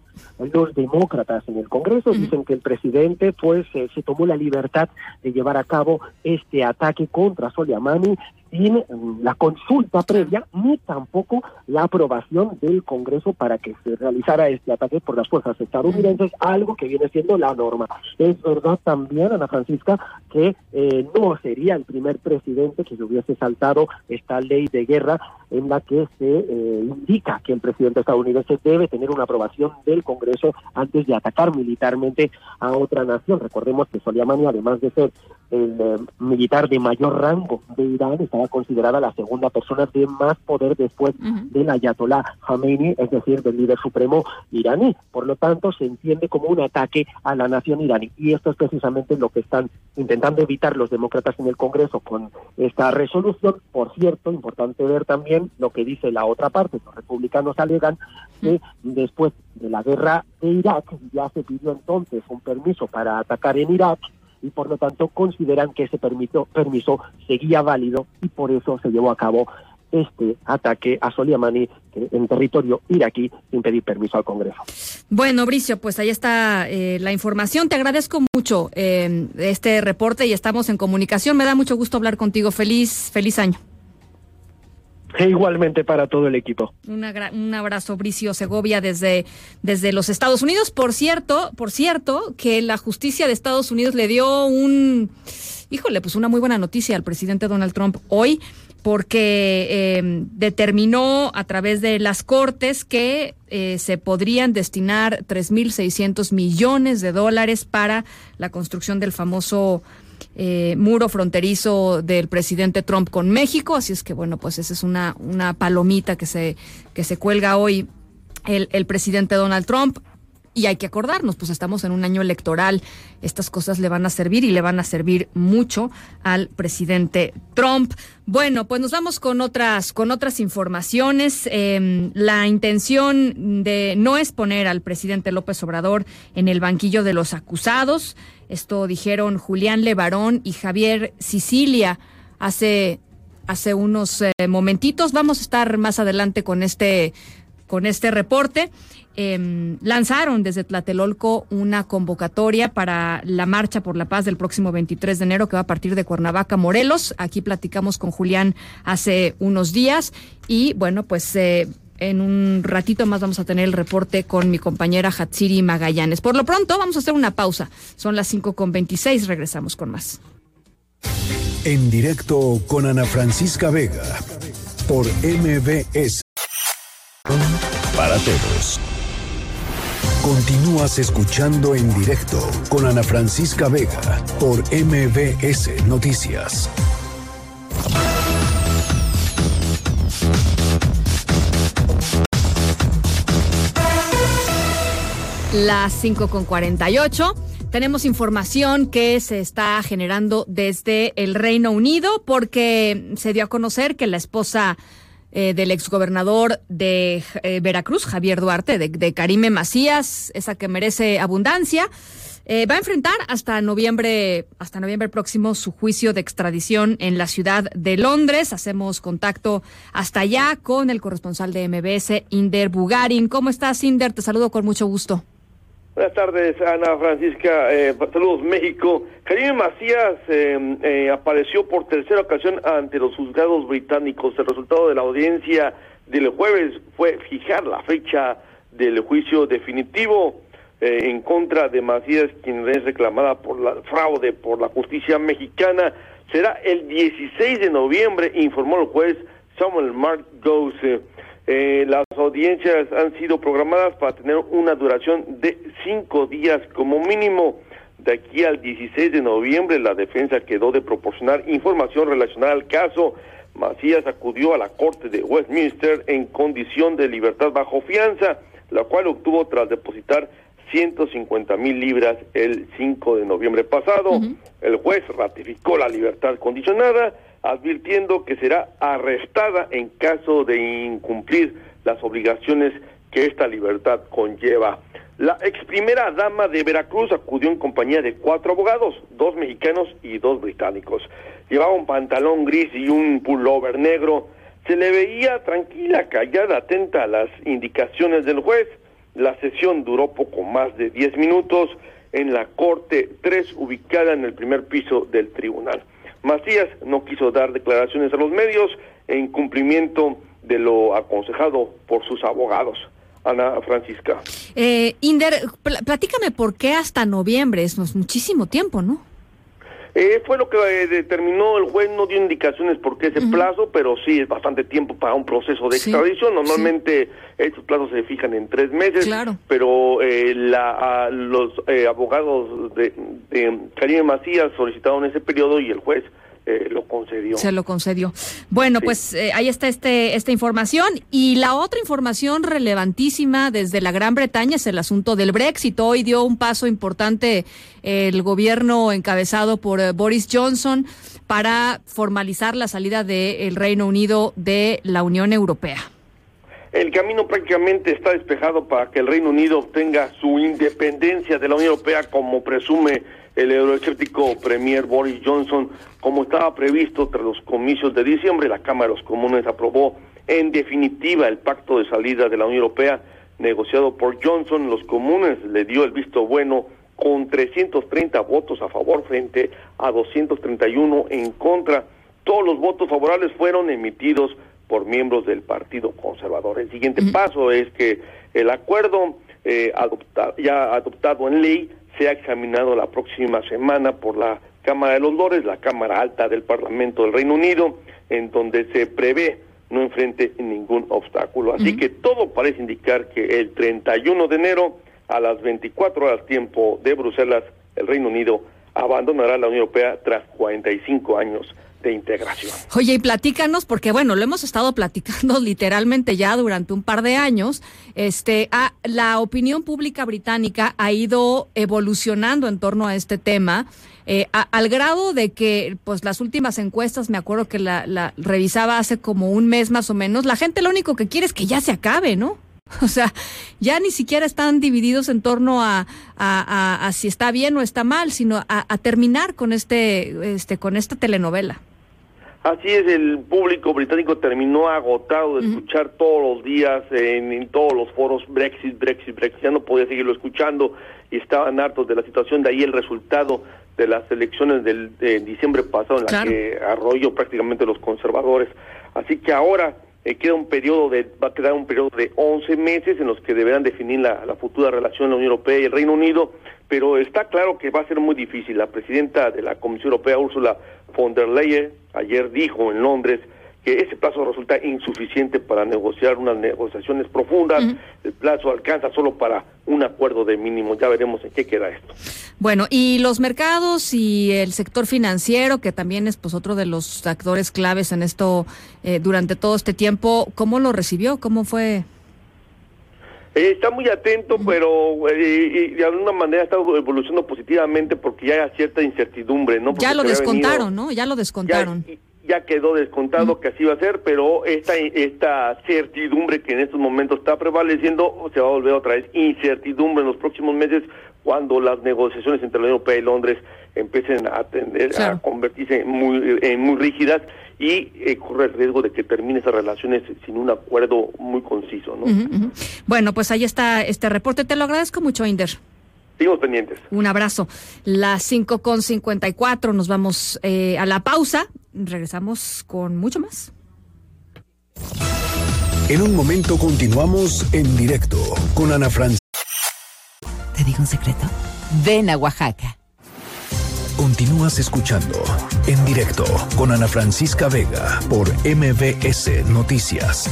los demócratas en el Congreso. Dicen que el presidente pues eh, se tomó la libertad de llevar a cabo este ataque contra Soleimani sin mm, la consulta previa ni tampoco la aprobación del Congreso para que se realizara este ataque por las fuerzas estadounidenses, algo que viene siendo la norma. Es verdad también, Ana Francisca, que eh, no sería el primer presidente que se hubiese saltado esta ley de guerra en la que se eh, indica que el presidente estadounidense debe tener una aprobación del Congreso antes de atacar militarmente a otra nación. Recordemos que Soleimani, además de ser el eh, militar de mayor rango de Irán, estaba considerada la segunda persona de más poder después del Ayatollah Khamenei, es decir, del líder supremo iraní. Por lo tanto, se entiende como un ataque a la nación iraní. Y esto es precisamente lo que están intentando evitar los demócratas en el Congreso con esta resolución. Por cierto, importante ver también lo que dice la otra parte. Los republicanos alegan que después de la guerra de Irak ya se pidió entonces un permiso para atacar en Irak y por lo tanto consideran que ese permiso, permiso seguía válido y por eso se llevó a cabo este ataque a Soleimani en territorio iraquí sin pedir permiso al Congreso. Bueno, Bricio, pues ahí está eh, la información. Te agradezco mucho eh, este reporte y estamos en comunicación. Me da mucho gusto hablar contigo. Feliz, feliz año. E igualmente para todo el equipo. Una un abrazo, Bricio Segovia, desde, desde los Estados Unidos. Por cierto, por cierto, que la justicia de Estados Unidos le dio un, híjole, pues una muy buena noticia al presidente Donald Trump hoy, porque eh, determinó a través de las cortes que eh, se podrían destinar 3.600 millones de dólares para la construcción del famoso eh, muro fronterizo del presidente Trump con México. Así es que, bueno, pues esa es una, una palomita que se, que se cuelga hoy el, el presidente Donald Trump. Y hay que acordarnos, pues estamos en un año electoral. Estas cosas le van a servir y le van a servir mucho al presidente Trump. Bueno, pues nos vamos con otras, con otras informaciones. Eh, la intención de no es poner al presidente López Obrador en el banquillo de los acusados. Esto dijeron Julián Levarón y Javier Sicilia hace, hace unos eh, momentitos. Vamos a estar más adelante con este, con este reporte. Eh, lanzaron desde Tlatelolco una convocatoria para la marcha por la paz del próximo 23 de enero que va a partir de Cuernavaca, Morelos. Aquí platicamos con Julián hace unos días y bueno, pues eh, en un ratito más vamos a tener el reporte con mi compañera Hatsiri Magallanes. Por lo pronto vamos a hacer una pausa. Son las 5 con 26, regresamos con más. En directo con Ana Francisca Vega por MBS. Para todos. Continúas escuchando en directo con Ana Francisca Vega por MBS Noticias. Las 5 con 48. Tenemos información que se está generando desde el Reino Unido porque se dio a conocer que la esposa eh, del exgobernador de eh, Veracruz, Javier Duarte, de, de Karime Macías, esa que merece abundancia, eh, va a enfrentar hasta noviembre, hasta noviembre próximo su juicio de extradición en la ciudad de Londres. Hacemos contacto hasta allá con el corresponsal de MBS, Inder Bugarin. ¿Cómo estás, Inder? Te saludo con mucho gusto. Buenas tardes, Ana Francisca. Eh, saludos, México. Karim Macías eh, eh, apareció por tercera ocasión ante los juzgados británicos. El resultado de la audiencia del jueves fue fijar la fecha del juicio definitivo eh, en contra de Macías, quien es reclamada por la fraude por la justicia mexicana. Será el 16 de noviembre, informó el juez Samuel Mark Gose. Eh, las audiencias han sido programadas para tener una duración de cinco días como mínimo. De aquí al 16 de noviembre, la defensa quedó de proporcionar información relacionada al caso. Macías acudió a la Corte de Westminster en condición de libertad bajo fianza, la cual obtuvo tras depositar 150 mil libras el 5 de noviembre pasado. El juez ratificó la libertad condicionada advirtiendo que será arrestada en caso de incumplir las obligaciones que esta libertad conlleva. La ex primera dama de Veracruz acudió en compañía de cuatro abogados, dos mexicanos y dos británicos. Llevaba un pantalón gris y un pullover negro. Se le veía tranquila, callada, atenta a las indicaciones del juez. La sesión duró poco más de 10 minutos en la Corte 3, ubicada en el primer piso del tribunal. Macías no quiso dar declaraciones a los medios en cumplimiento de lo aconsejado por sus abogados. Ana Francisca. Eh, Inder, pl platícame por qué hasta noviembre, es muchísimo tiempo, ¿no? Eh, fue lo que eh, determinó el juez, no dio indicaciones por qué ese uh -huh. plazo, pero sí es bastante tiempo para un proceso de extradición. Sí, Normalmente sí. estos plazos se fijan en tres meses, claro. pero eh, la, a, los abogados de, de Karim Macías solicitaron ese periodo y el juez eh, lo concedió. Se lo concedió. Bueno, pues eh, ahí está este, esta información. Y la otra información relevantísima desde la Gran Bretaña es el asunto del Brexit. Hoy dio un paso importante el gobierno encabezado por eh, Boris Johnson para formalizar la salida del Reino Unido de la Unión Europea. El camino prácticamente está despejado para que el Reino Unido obtenga su independencia de la Unión Europea como presume el euroescéptico Premier Boris Johnson, como estaba previsto tras los comicios de diciembre, la Cámara de los Comunes aprobó en definitiva el pacto de salida de la Unión Europea negociado por Johnson. Los comunes le dio el visto bueno con 330 votos a favor frente a 231 en contra. Todos los votos favorables fueron emitidos por miembros del Partido Conservador. El siguiente paso es que el acuerdo eh, adopta- ya adoptado en ley sea examinado la próxima semana por la Cámara de los Lores, la Cámara Alta del Parlamento del Reino Unido, en donde se prevé no enfrente ningún obstáculo. Así que todo parece indicar que el 31 de enero a las 24 horas tiempo de Bruselas, el Reino Unido abandonará la Unión Europea tras 45 años integración. Oye, y platícanos, porque bueno, lo hemos estado platicando literalmente ya durante un par de años. Este, la opinión pública británica ha ido evolucionando en torno a este tema, eh, al grado de que, pues, las últimas encuestas, me acuerdo que la, revisaba hace como un mes más o menos. La gente lo único que quiere es que ya se acabe, ¿no? O sea, ya ni siquiera están divididos en torno a, a- a- si está bien o está mal, sino a terminar con este, este, con esta telenovela. Así es, el público británico terminó agotado de escuchar todos los días en, en todos los foros Brexit, Brexit, Brexit, ya no podía seguirlo escuchando y estaban hartos de la situación, de ahí el resultado de las elecciones del, de diciembre pasado en la Claro. que arrolló prácticamente los conservadores. Así que ahora eh, queda un periodo de, va a quedar un periodo de 11 meses en los que deberán definir la, la futura relación de la Unión Europea y el Reino Unido, pero está claro que va a ser muy difícil. La presidenta de la Comisión Europea, Ursula von der Leyen, ayer dijo en Londres que ese plazo resulta insuficiente para negociar unas negociaciones profundas. El plazo alcanza solo para un acuerdo de mínimo. Ya veremos en qué queda esto. Bueno, y los mercados y el sector financiero, que también es pues otro de los actores claves en esto eh, durante todo este tiempo, ¿cómo lo recibió? ¿Cómo fue? Eh, está muy atento, pero eh, de alguna manera está evolucionando positivamente porque ya hay cierta incertidumbre, ¿no? Ya lo descontaron, venido- ¿no? Ya lo descontaron. ya quedó descontado que así va a ser, pero esta esta certidumbre que en estos momentos está prevaleciendo se va a volver otra vez incertidumbre en los próximos meses cuando las negociaciones entre la Unión Europea y Londres empiecen a tender Claro. a convertirse en muy en muy rígidas y eh, corre el riesgo de que termine esas relaciones sin un acuerdo muy conciso, ¿no? Bueno, pues ahí está este reporte. Te lo agradezco mucho, Inder. Seguimos pendientes. Un abrazo. Las 5 con 54, nos vamos eh, a la pausa. Regresamos con mucho más. En un momento continuamos en directo con Ana Francisca. ¿Te digo un secreto? Ven a Oaxaca. Continúas escuchando en directo con Ana Francisca Vega por MBS Noticias.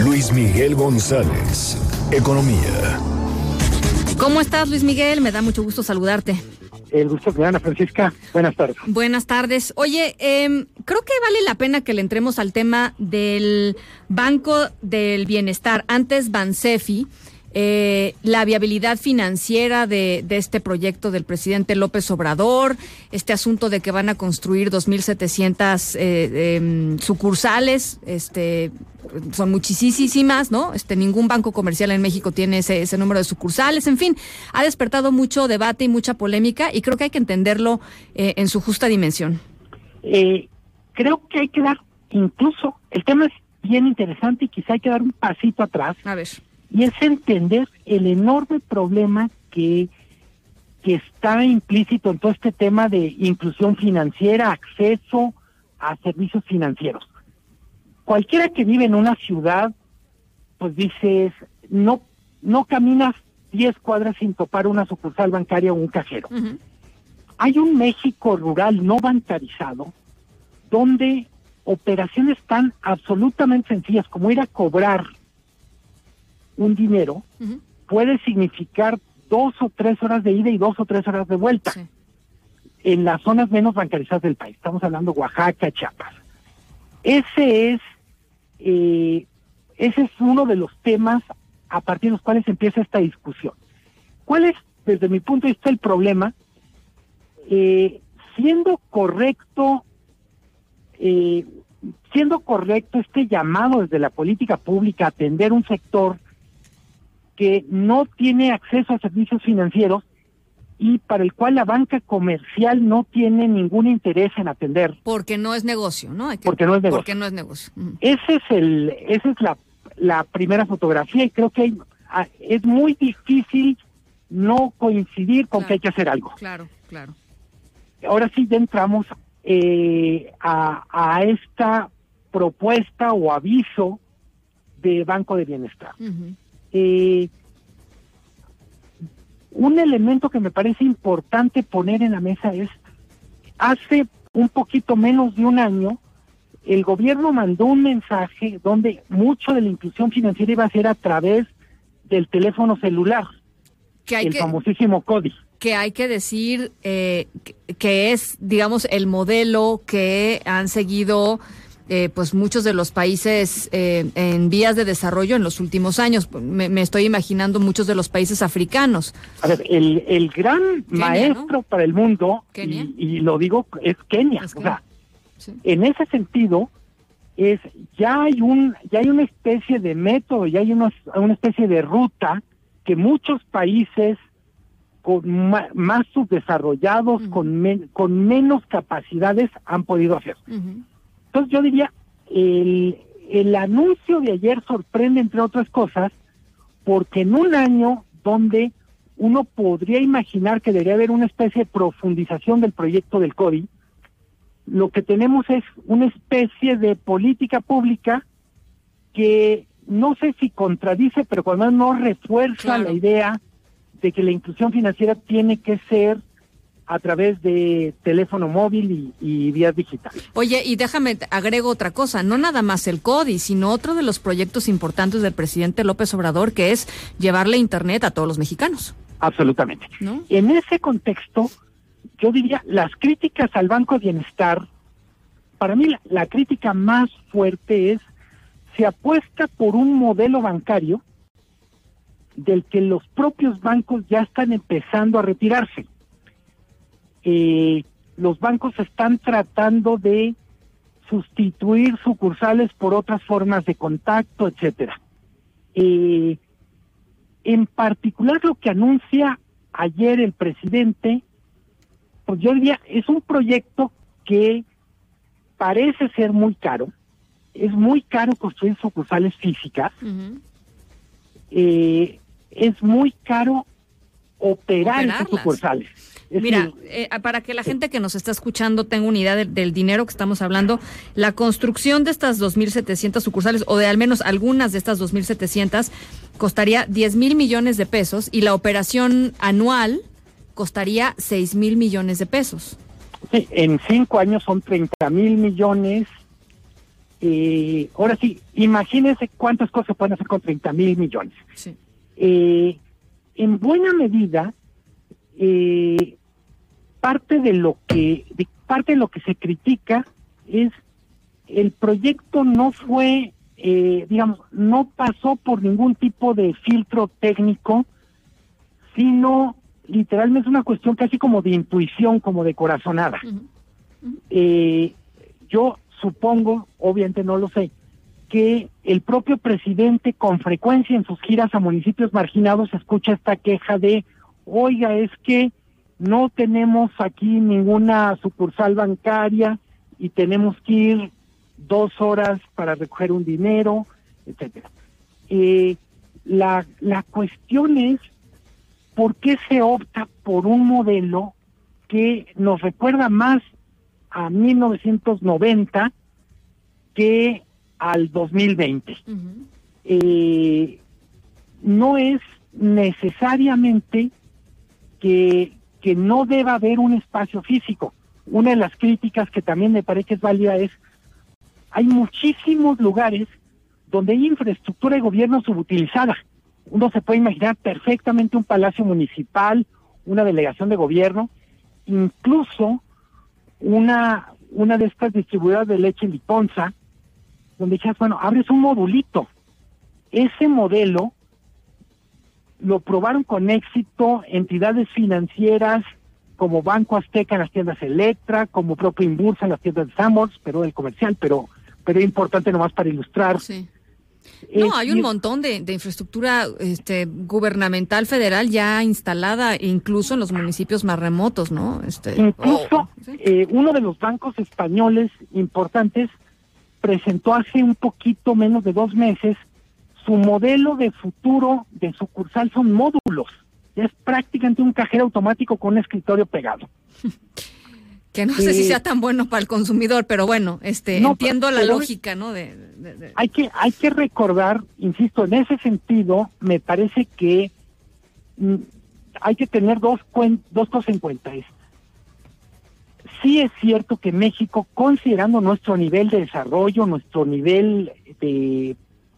Luis Miguel González, Economía. ¿Cómo estás, Luis Miguel? Me da mucho gusto saludarte. El gusto de Ana Francisca. Buenas tardes. Buenas tardes. Oye, em, creo que vale la pena que le entremos al tema del Banco del Bienestar, antes Bansefi, eh, la viabilidad financiera de, de este proyecto del presidente López Obrador, este asunto de que van a construir 2.700 eh, em, sucursales, este, son muchísimas, ¿no? Este, ningún banco comercial en México tiene ese, ese número de sucursales, en fin, ha despertado mucho debate y mucha polémica y creo que hay que entenderlo eh, en su justa dimensión. Eh, creo que hay que dar, incluso, el tema es bien interesante y quizá hay que dar un pasito atrás. A ver. Y es entender el enorme problema que, que está implícito en todo este tema de inclusión financiera, acceso a servicios financieros. Cualquiera que vive en una ciudad, pues dices, no, no caminas 10 cuadras sin topar una sucursal bancaria o un cajero. Hay un México rural no bancarizado donde operaciones tan absolutamente sencillas como ir a cobrar un dinero puede significar dos o tres horas de ida y dos o tres horas de vuelta. en las zonas menos bancarizadas del país. Estamos hablando Oaxaca, Chiapas. Ese es, eh, ese es uno de los temas a partir de los cuales empieza esta discusión. ¿Cuál es, desde mi punto de vista, el problema? Eh, siendo correcto, eh, siendo correcto este llamado desde la política pública a atender un sector que no tiene acceso a servicios financieros y para el cual la banca comercial no tiene ningún interés en atender. Porque no es negocio, ¿no? Hay que- Porque no es negocio. Porque no es negocio. Ese es el, esa es la, la primera fotografía y creo que hay- ah, es muy difícil no coincidir con que hay que hacer algo. Claro, claro. Ahora sí ya entramos eh, a, a esta propuesta o aviso de Banco de Bienestar. Ujú. Eh, un elemento que me parece importante poner en la mesa es, hace un poquito menos de un año, el gobierno mandó un mensaje donde mucho de la inclusión financiera iba a ser a través del teléfono celular, Que hay el que- famosísimo CODI. que hay que decir eh, que, que es, digamos, el modelo que han seguido eh, pues muchos de los países eh, en vías de desarrollo en los últimos años. Me, me estoy imaginando muchos de los países africanos. A ver, el, el gran maestro para el mundo, y, y lo digo, es Kenia. O sea, en ese sentido, es ya hay un ya hay una especie de método, ya hay una, una especie de ruta que muchos países con más subdesarrollados, con, men- con menos capacidades han podido hacer. Entonces yo diría, el, el anuncio de ayer sorprende entre otras cosas porque en un año donde uno podría imaginar que debería haber una especie de profundización del proyecto del CODI, lo que tenemos es una especie de política pública que no sé si contradice, pero cuando no refuerza la idea de que la inclusión financiera tiene que ser a través de teléfono móvil y, y vías digitales. Oye, y déjame, agrego otra cosa, no nada más el CODI, sino otro de los proyectos importantes del presidente López Obrador, que es llevarle Internet a todos los mexicanos. Absolutamente. ¿No? En ese contexto, yo diría, las críticas al Banco de Bienestar, para mí la, la crítica más fuerte es, se apuesta por un modelo bancario del que los propios bancos ya están empezando a retirarse. Eh, los bancos están tratando de sustituir sucursales por otras formas de contacto, etcétera. Eh, en particular lo que anuncia ayer el presidente, pues yo diría, es un proyecto que parece ser muy caro. Es muy caro construir sucursales físicas. Eh, es muy caro operar esas Operarlas. sucursales. Es Mira, eh, para que la gente que nos está escuchando tenga una idea del, del dinero que estamos hablando, la construcción de estas 2.700 sucursales, o de al menos algunas de estas 2.700, costaría 10 mil millones de pesos y la operación anual costaría 6 mil millones de pesos. Sí, en cinco años son 30 mil millones. Eh, ahora sí, imagínense cuántas cosas pueden hacer con 30 mil millones. Sí. Eh, en buena medida, eh, parte de lo que de parte de lo que se critica es el proyecto no fue, eh, digamos, no pasó por ningún tipo de filtro técnico, sino literalmente es una cuestión casi como de intuición, como de corazonada. Eh, yo supongo, obviamente no lo sé, que el propio presidente con frecuencia en sus giras a municipios marginados escucha esta queja de, oiga, es que no tenemos aquí ninguna sucursal bancaria y tenemos que ir dos horas para recoger un dinero, etcétera. Eh, la, la cuestión es por qué se opta por un modelo que nos recuerda más a 1990 que al 2020. Eh, no es necesariamente que, que no deba haber un espacio físico. Una de las críticas que también me parece que es válida es, hay muchísimos lugares donde hay infraestructura de gobierno subutilizada. Uno se puede imaginar perfectamente un palacio municipal, una delegación de gobierno, incluso una, una de estas distribuidoras de leche liponza, donde dijeras, bueno, abres un modulito. Ese modelo lo probaron con éxito entidades financieras como Banco Azteca en las tiendas Electra, como propio Inbursa en las tiendas de Samos, pero el comercial, pero pero es importante nomás para ilustrar. Sí. No, hay un montón de, de, infraestructura este, gubernamental federal ya instalada, incluso en los municipios más remotos, ¿no? Este, incluso oh, eh, uno de los bancos españoles importantes presentó hace un poquito menos de dos meses su modelo de futuro de sucursal son módulos. Es prácticamente un cajero automático con un escritorio pegado. que no sé si sea tan bueno para el consumidor, pero bueno, este entiendo la lógica, ¿no? De, Hay que hay que recordar, insisto, en ese sentido, me parece que mm, hay que tener dos dos cosas en cuenta. Es sí es cierto que México, considerando nuestro nivel de desarrollo, nuestro nivel de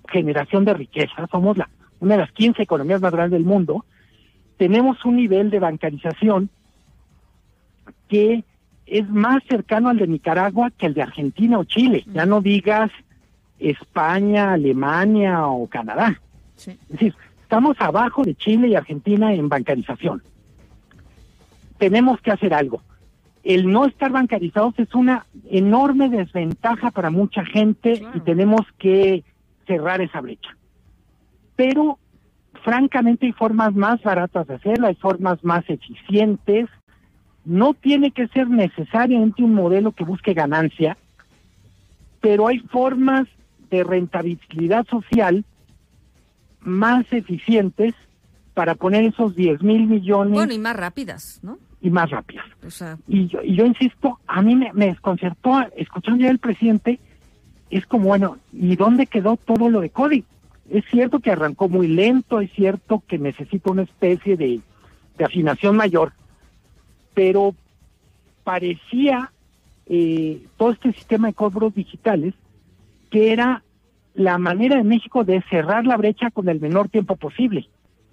generación de riqueza, somos la una de las 15 economías más grandes del mundo, tenemos un nivel de bancarización que es más cercano al de Nicaragua que al de Argentina o Chile. Ya no digas España, Alemania o Canadá. Es decir, estamos abajo de Chile y Argentina en bancarización. Tenemos que hacer algo. El no estar bancarizados es una enorme desventaja para mucha gente y tenemos que cerrar esa brecha. Pero, francamente, hay formas más baratas de hacerlo, hay formas más eficientes, no tiene que ser necesariamente un modelo que busque ganancia, pero hay formas de rentabilidad social más eficientes para poner esos 10 mil millones. Bueno, y más rápidas, ¿no? Y más rápidas. y, yo, y yo insisto, a mí me, me desconcertó, escuchando ya el presidente, es como, bueno, ¿y dónde quedó todo lo de Cody? Es cierto que arrancó muy lento, es cierto que necesita una especie de, de afinación mayor, pero parecía eh, todo este sistema de cobros digitales que era la manera de México de cerrar la brecha con el menor tiempo posible.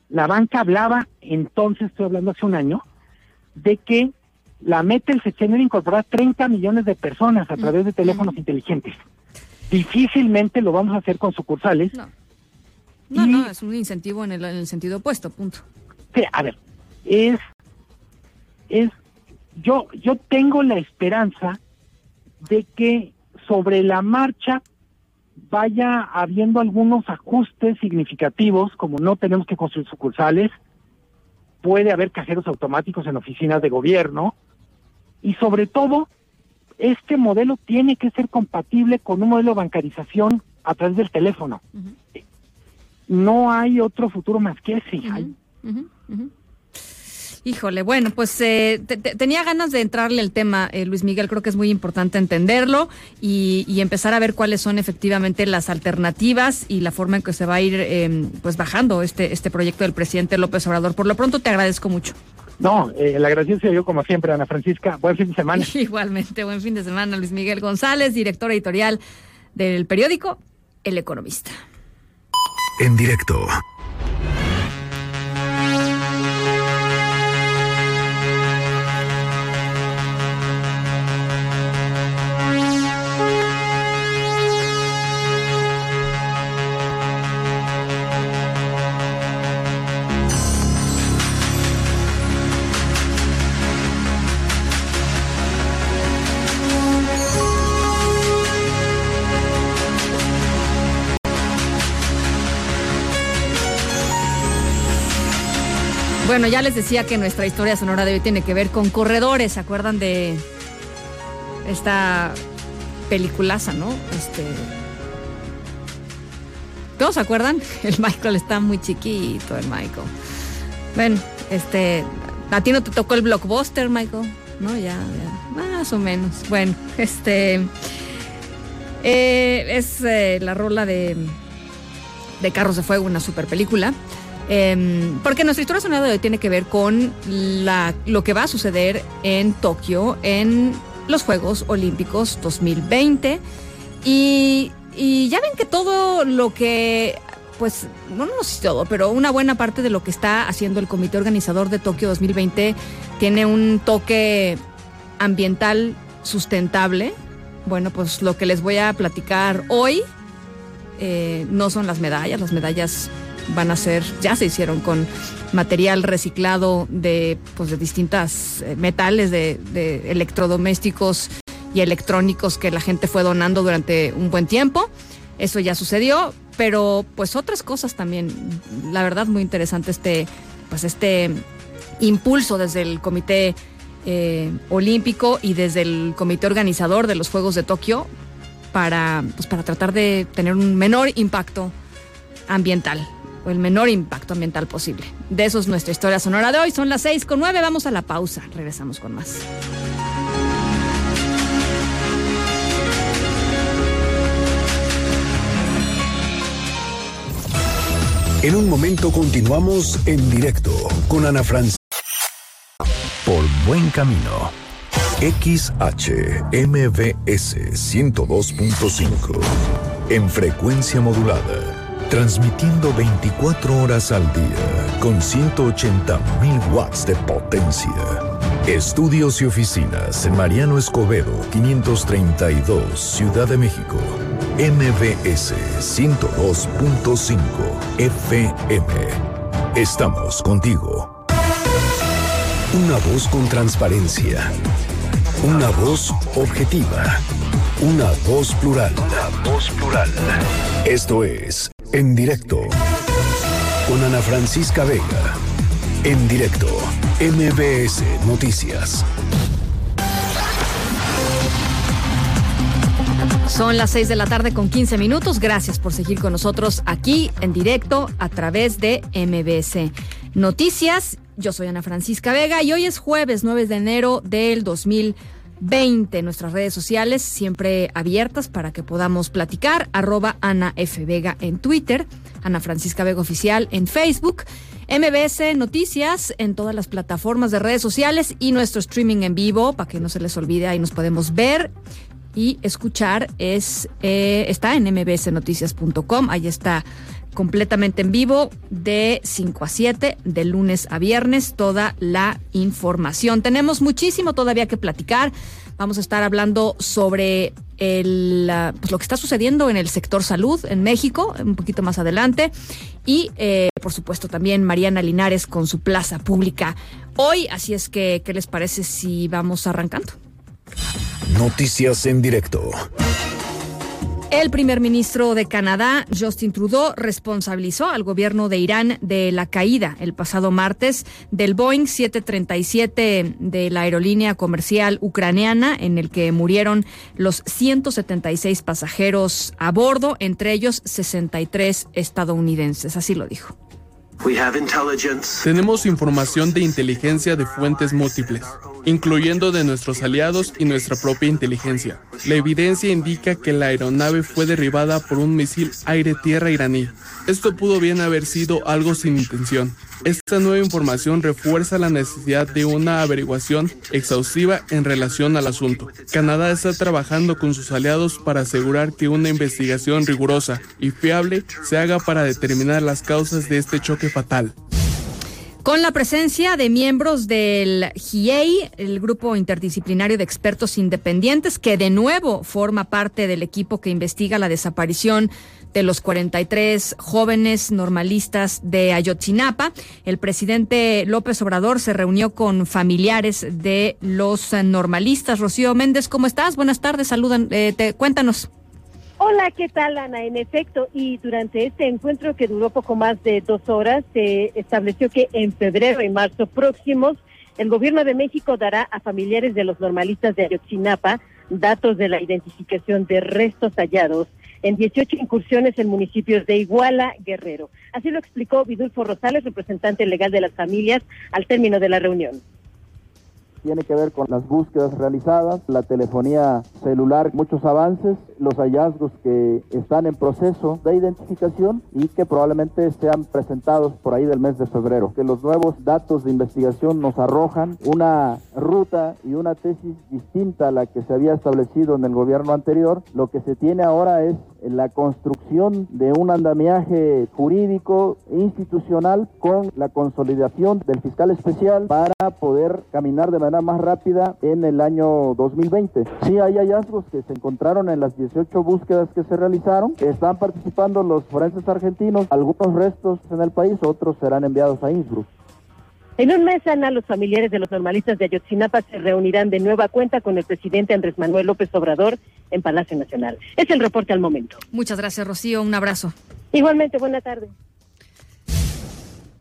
La banca hablaba, entonces estoy hablando hace un año, de que la meta del sexenio era incorporar 30 millones de personas a través de teléfonos inteligentes. Difícilmente lo vamos a hacer con sucursales. No, no, no es un incentivo en el, en el sentido opuesto, punto. Sí, a ver, es es yo yo tengo la esperanza de que sobre la marcha vaya habiendo algunos ajustes significativos, como no tenemos que construir sucursales, puede haber cajeros automáticos en oficinas de gobierno y sobre todo este modelo tiene que ser compatible con un modelo de bancarización a través del teléfono. No hay otro futuro más que ese. Híjole, bueno, pues eh, tenía ganas de entrarle al tema, eh, Luis Miguel, creo que es muy importante entenderlo y, empezar a ver cuáles son efectivamente las alternativas y la forma en que se va a ir em, pues bajando este, este proyecto del presidente López Obrador. Por lo pronto te agradezco mucho. No, eh, el agradecido yo como siempre, Ana Francisca. Buen fin de semana. Igualmente, buen fin de semana, Luis Miguel González, director editorial del periódico El Economista. En directo. Bueno, ya les decía que nuestra historia sonora de hoy tiene que ver con corredores. ¿Se acuerdan de esta peliculaza, no? Este. ¿Todos se acuerdan? El Michael está muy chiquito, el Michael. Bueno, este. A ti no te tocó el blockbuster, Michael. ¿No? Ya. Más o menos. Bueno, este. Eh, es eh, la rola de. De Carros de Fuego, una super película. Em, porque nuestra historia sonora de hoy tiene que ver con lo que va a suceder en Tokio en los Juegos Olímpicos 2020. Y, ya ven que todo lo que pues, no, no sé todo, pero una buena parte de lo que está haciendo el comité organizador de Tokio 2020 tiene un toque ambiental sustentable. Bueno, pues lo que les voy a platicar hoy eh, no son las medallas, las medallas van a ser, ya se hicieron con material reciclado de, pues, de distintas eh, metales, de, electrodomésticos y electrónicos que la gente fue donando durante un buen tiempo. Eso ya sucedió, pero pues otras cosas también. La verdad, muy interesante este, pues este impulso desde el Comité eh, Olímpico y desde el Comité Organizador de los Juegos de Tokio para, pues, para tratar de tener un menor impacto ambiental o el menor impacto ambiental posible. De eso es nuestra historia sonora de hoy. Son las seis con nueve. Vamos a la pausa. Regresamos con más. En un momento continuamos en directo con Ana Francis. Por buen camino. XHMBS 102.5. En frecuencia modulada. Transmitiendo 24 horas al día con 180.000 watts de potencia. Estudios y oficinas en Mariano Escobedo, 532, Ciudad de México. MBS 102.5 FM. Estamos contigo. Una voz con transparencia. Una voz objetiva. Una voz plural. Una voz plural. Esto es En Directo. Con Ana Francisca Vega. En directo. MBS Noticias. Son las 6 de la tarde con 15 minutos. Gracias por seguir con nosotros aquí en directo a través de MBC Noticias. Yo soy Ana Francisca Vega y hoy es jueves 9 de enero del 2020. Nuestras redes sociales siempre abiertas para que podamos platicar. Arroba Ana F. Vega en Twitter, Ana Francisca Vega Oficial en Facebook. MBS Noticias en todas las plataformas de redes sociales y nuestro streaming en vivo, para que no se les olvide, ahí nos podemos ver y escuchar es eh, está en mbsnoticias.com, ahí está completamente en vivo de 5 a 7, de lunes a viernes, toda la información. Tenemos muchísimo todavía que platicar. Vamos a estar hablando sobre uh, pues lo que está sucediendo en el sector salud en México, un poquito más adelante. Y, eh, por supuesto, también Mariana Linares con su plaza pública hoy. Así es que, ¿qué les parece si vamos arrancando? Noticias en directo. El primer ministro de Canadá, Justin Trudeau, responsabilizó al gobierno de Irán de la caída el pasado martes del Boeing 737 de la aerolínea comercial ucraniana, en el que murieron los 176 pasajeros a bordo, entre ellos 63 estadounidenses. Así lo dijo. Tenemos información de inteligencia de fuentes múltiples, incluyendo de nuestros aliados y nuestra propia inteligencia. La evidencia indica que la aeronave fue derribada por un misil aire-tierra iraní. Esto pudo bien haber sido algo sin intención. Esta nueva información refuerza la necesidad de una averiguación exhaustiva en relación al asunto. Canadá está trabajando con sus aliados para asegurar que una investigación rigurosa y fiable se haga para determinar las causas de este choque fatal. Con la presencia de miembros del GIEI, el grupo interdisciplinario de expertos independientes, que de nuevo forma parte del equipo que investiga la desaparición de los 43 jóvenes normalistas de Ayotzinapa, el presidente López Obrador se reunió con familiares de los normalistas. Rocío Méndez, ¿cómo estás? Buenas tardes, saludan, eh, te, cuéntanos. Hola, ¿qué tal, Ana? En efecto, y durante este encuentro que duró poco más de dos horas, se estableció que en febrero y marzo próximos, el gobierno de México dará a familiares de los normalistas de Ayotzinapa datos de la identificación de restos hallados en 18 incursiones en municipios de Iguala, Guerrero. Así lo explicó Vidulfo Rosales, representante legal de las familias, al término de la reunión tiene que ver con las búsquedas realizadas, la telefonía celular, muchos avances, los hallazgos que están en proceso de identificación y que probablemente sean presentados por ahí del mes de febrero. Que los nuevos datos de investigación nos arrojan una ruta y una tesis distinta a la que se había establecido en el gobierno anterior. Lo que se tiene ahora es la construcción de un andamiaje jurídico institucional con la consolidación del fiscal especial para poder caminar de manera más rápida en el año 2020. Sí hay hallazgos que se encontraron en las 18 búsquedas que se realizaron. Están participando los forenses argentinos, algunos restos en el país, otros serán enviados a Innsbruck. En un mes, Ana, los familiares de los normalistas de Ayotzinapa se reunirán de nueva cuenta con el presidente Andrés Manuel López Obrador en Palacio Nacional. Es el reporte al momento. Muchas gracias, Rocío. Un abrazo. Igualmente, buena tarde.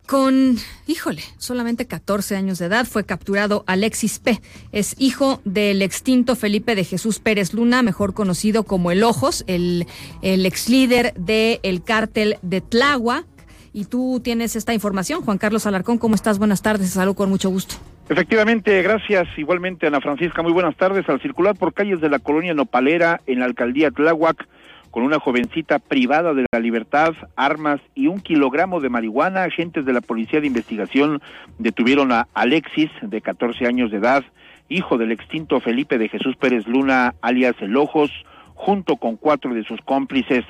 Con, híjole, solamente 14 años de edad fue capturado Alexis P. Es hijo del extinto Felipe de Jesús Pérez Luna, mejor conocido como El Ojos, el, el ex líder del cártel de Tláhuac. Y tú tienes esta información. Juan Carlos Alarcón, ¿cómo estás? Buenas tardes. Salud con mucho gusto. Efectivamente, gracias igualmente Ana Francisca. Muy buenas tardes. Al circular por calles de la colonia Nopalera en la alcaldía Tláhuac, con una jovencita privada de la libertad, armas y un kilogramo de marihuana, agentes de la Policía de Investigación detuvieron a Alexis, de 14 años de edad, hijo del extinto Felipe de Jesús Pérez Luna, alias El Ojos, junto con cuatro de sus cómplices.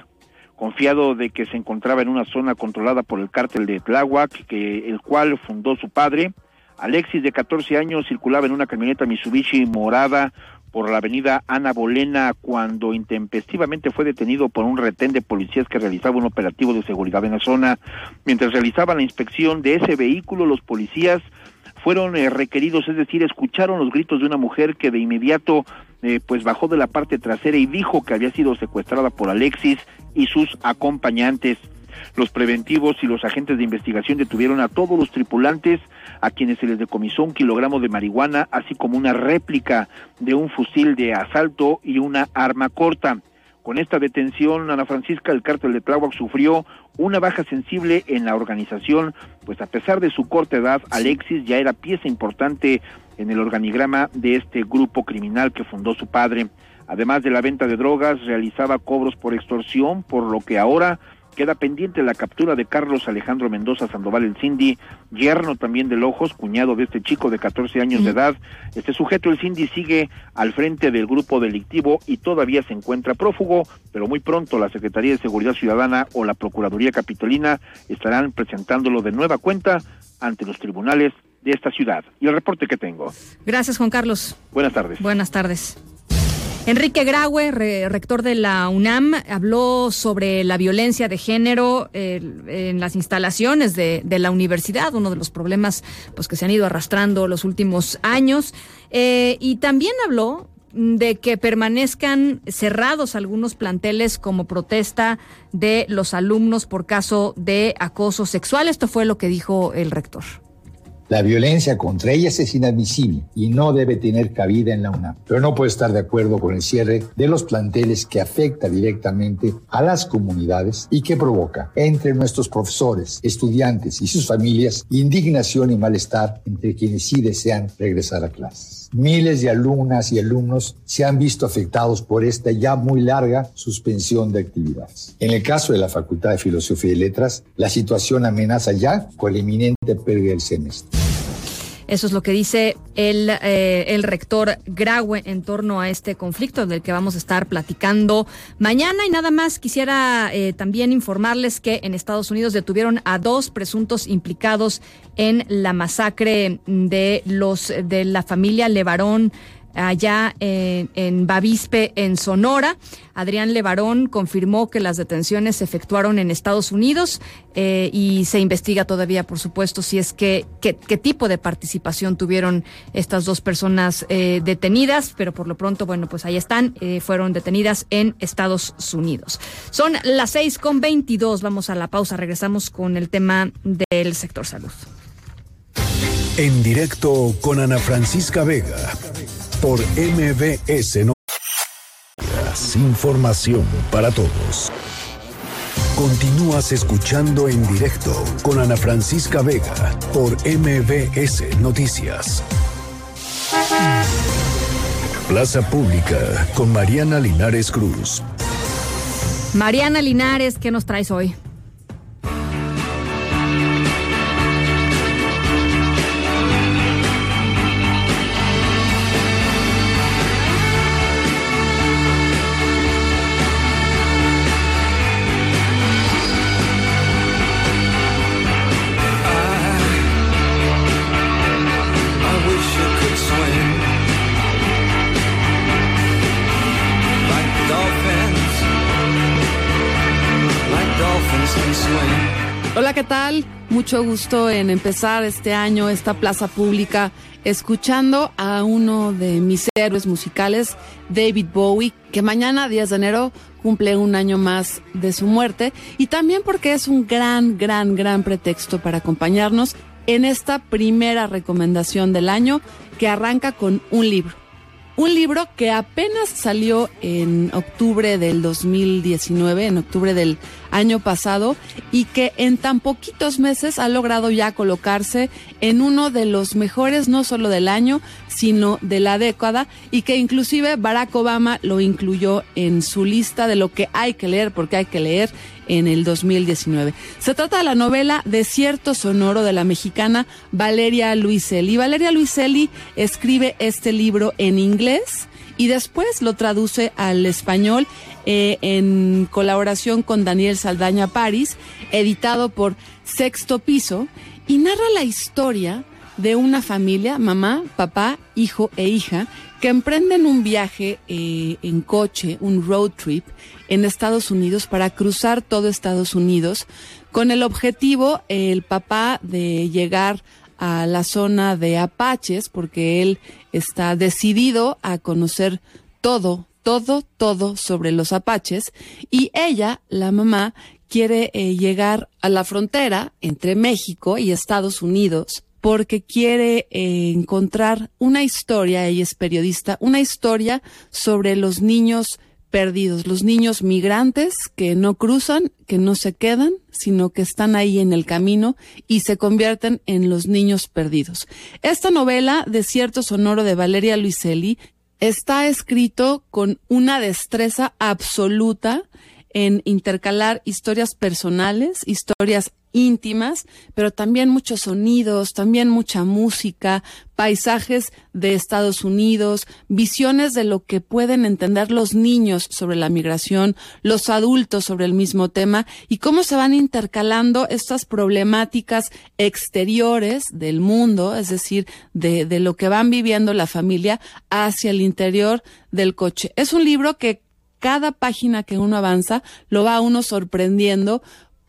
Confiado de que se encontraba en una zona controlada por el cártel de Tláhuac, que, el cual fundó su padre, Alexis, de 14 años, circulaba en una camioneta Mitsubishi morada por la avenida Ana Bolena cuando intempestivamente fue detenido por un retén de policías que realizaba un operativo de seguridad en la zona. Mientras realizaban la inspección de ese vehículo, los policías fueron eh, requeridos, es decir, escucharon los gritos de una mujer que de inmediato eh, pues bajó de la parte trasera y dijo que había sido secuestrada por Alexis y sus acompañantes. Los preventivos y los agentes de investigación detuvieron a todos los tripulantes a quienes se les decomisó un kilogramo de marihuana, así como una réplica de un fusil de asalto y una arma corta. Con esta detención, Ana Francisca, el cártel de Tláhuac sufrió una baja sensible en la organización, pues a pesar de su corta edad, Alexis ya era pieza importante en el organigrama de este grupo criminal que fundó su padre. Además de la venta de drogas, realizaba cobros por extorsión, por lo que ahora queda pendiente la captura de Carlos Alejandro Mendoza Sandoval el Cindy, yerno también del Ojos, cuñado de este chico de 14 años de edad. Este sujeto, el Cindy, sigue al frente del grupo delictivo y todavía se encuentra prófugo, pero muy pronto la Secretaría de Seguridad Ciudadana o la Procuraduría Capitolina estarán presentándolo de nueva cuenta ante los tribunales de esta ciudad. Y el reporte que tengo. Gracias, Juan Carlos. Buenas tardes. Buenas tardes. Enrique Graue, re- rector de la UNAM, habló sobre la violencia de género eh, en las instalaciones de, la universidad, uno de los problemas pues, que se han ido arrastrando los últimos años. Eh, y también habló de que permanezcan cerrados algunos planteles como protesta de los alumnos por caso de acoso sexual. Esto fue lo que dijo el rector. La violencia contra ellas es inadmisible y no debe tener cabida en la UNAM. Pero no puedo estar de acuerdo con el cierre de los planteles que afecta directamente a las comunidades y que provoca entre nuestros profesores, estudiantes y sus familias indignación y malestar entre quienes sí desean regresar a clases. Miles de alumnas y alumnos se han visto afectados por esta ya muy larga suspensión de actividades. En el caso de la Facultad de Filosofía y Letras, la situación amenaza ya con la inminente pérdida del semestre. Eso es lo que dice el, eh, el rector Graue en torno a este conflicto del que vamos a estar platicando mañana. Y nada más quisiera eh, también informarles que en Estados Unidos detuvieron a dos presuntos implicados en la masacre de los de la familia Levarón allá en, Bavispe, en Sonora. Adrián Levarón confirmó que las detenciones se efectuaron en Estados Unidos eh, y se investiga todavía, por supuesto, si es que qué, qué tipo de participación tuvieron estas dos personas eh, detenidas, pero por lo pronto, bueno, pues ahí están, eh, fueron detenidas en Estados Unidos. Son las seis con veintidós, vamos a la pausa, regresamos con el tema del sector salud. En directo con Ana Francisca Vega por MBS Noticias. Información para todos. Continúas escuchando en directo con Ana Francisca Vega por MBS Noticias. Plaza Pública con Mariana Linares Cruz. Mariana Linares, ¿qué nos traes hoy? ¿Qué tal? Mucho gusto en empezar este año, esta plaza pública, escuchando a uno de mis héroes musicales, David Bowie, que mañana, 10 de enero, cumple un año más de su muerte, y también porque es un gran, gran, gran pretexto para acompañarnos en esta primera recomendación del año que arranca con un libro. Un libro que apenas salió en octubre del 2019, en octubre del año pasado, y que en tan poquitos meses ha logrado ya colocarse en uno de los mejores no solo del año, sino de la década, y que inclusive Barack Obama lo incluyó en su lista de lo que hay que leer, porque hay que leer en el 2019. Se trata de la novela Desierto Sonoro de la mexicana Valeria Luiselli. Valeria Luiselli escribe este libro en inglés y después lo traduce al español eh, en colaboración con Daniel Saldaña París, editado por Sexto Piso, y narra la historia de una familia, mamá, papá, hijo e hija, que emprenden un viaje eh, en coche, un road trip en Estados Unidos para cruzar todo Estados Unidos con el objetivo, el papá, de llegar a la zona de Apaches porque él está decidido a conocer todo, todo, todo sobre los Apaches y ella, la mamá, quiere eh, llegar a la frontera entre México y Estados Unidos porque quiere eh, encontrar una historia, ella es periodista, una historia sobre los niños perdidos, los niños migrantes que no cruzan, que no se quedan, sino que están ahí en el camino y se convierten en los niños perdidos. Esta novela, Desierto Sonoro de Valeria Luiselli, está escrito con una destreza absoluta en intercalar historias personales, historias íntimas, pero también muchos sonidos, también mucha música, paisajes de Estados Unidos, visiones de lo que pueden entender los niños sobre la migración, los adultos sobre el mismo tema y cómo se van intercalando estas problemáticas exteriores del mundo, es decir, de, de lo que van viviendo la familia hacia el interior del coche. Es un libro que cada página que uno avanza lo va a uno sorprendiendo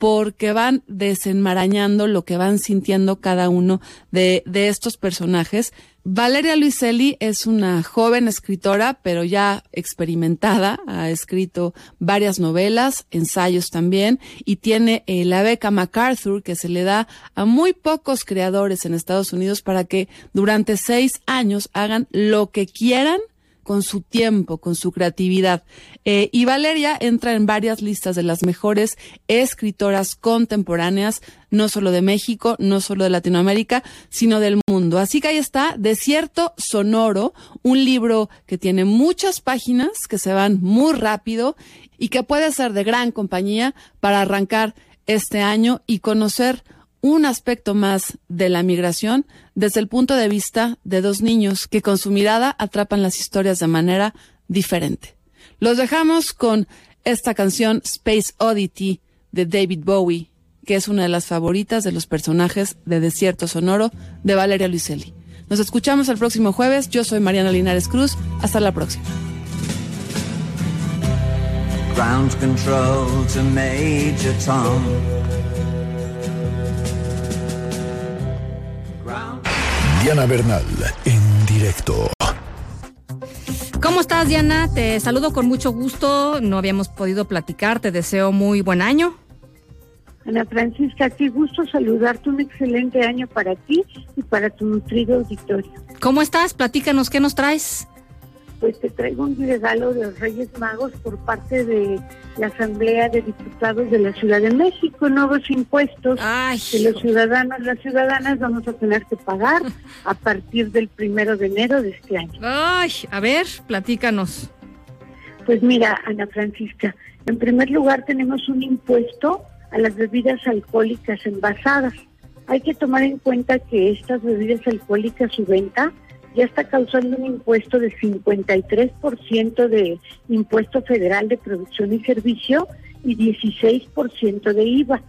porque van desenmarañando lo que van sintiendo cada uno de, estos personajes. Valeria Luiselli es una joven escritora, pero ya experimentada. Ha escrito varias novelas, ensayos también, y tiene eh, la beca MacArthur que se le da a muy pocos creadores en Estados Unidos para que durante seis años hagan lo que quieran con su tiempo, con su creatividad. Eh, y Valeria entra en varias listas de las mejores escritoras contemporáneas, no solo de México, no solo de Latinoamérica, sino del mundo. Así que ahí está, Desierto Sonoro, un libro que tiene muchas páginas, que se van muy rápido y que puede ser de gran compañía para arrancar este año y conocer un aspecto más de la migración desde el punto de vista de dos niños que con su mirada atrapan las historias de manera diferente. Los dejamos con esta canción Space Oddity de David Bowie, que es una de las favoritas de los personajes de Desierto Sonoro de Valeria Luiselli. Nos escuchamos el próximo jueves. Yo soy Mariana Linares Cruz. Hasta la próxima. Ground control to Major Tom. Diana Bernal, en directo. ¿Cómo estás, Diana? Te saludo con mucho gusto. No habíamos podido platicar. Te deseo muy buen año. Ana Francisca, qué gusto saludarte. Un excelente año para ti y para tu nutrido auditorio. ¿Cómo estás? Platícanos, ¿qué nos traes? Pues te traigo un regalo de los Reyes Magos por parte de la Asamblea de Diputados de la Ciudad de México, nuevos impuestos que los ciudadanos, las ciudadanas vamos a tener que pagar a partir del primero de enero de este año. Ay, a ver, platícanos. Pues mira, Ana Francisca, en primer lugar tenemos un impuesto a las bebidas alcohólicas envasadas. Hay que tomar en cuenta que estas bebidas alcohólicas, su venta, ya está causando un impuesto de 53% de impuesto federal de producción y servicio y 16% de IVA.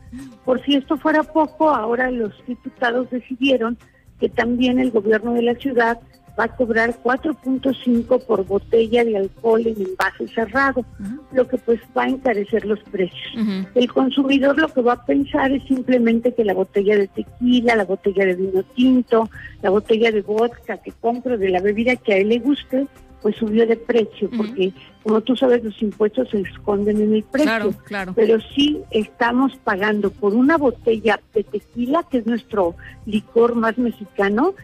Por si esto fuera poco, ahora los diputados decidieron que también el gobierno de la ciudad va a cobrar 4.5 por botella de alcohol en envase cerrado, lo que pues va a encarecer los precios. El consumidor lo que va a pensar es simplemente que la botella de tequila, la botella de vino tinto, la botella de vodka que compro de la bebida que a él le guste, pues subió de precio, porque como tú sabes los impuestos se esconden en el precio. Claro, claro. Pero sí estamos pagando por una botella de tequila, que es nuestro licor más mexicano,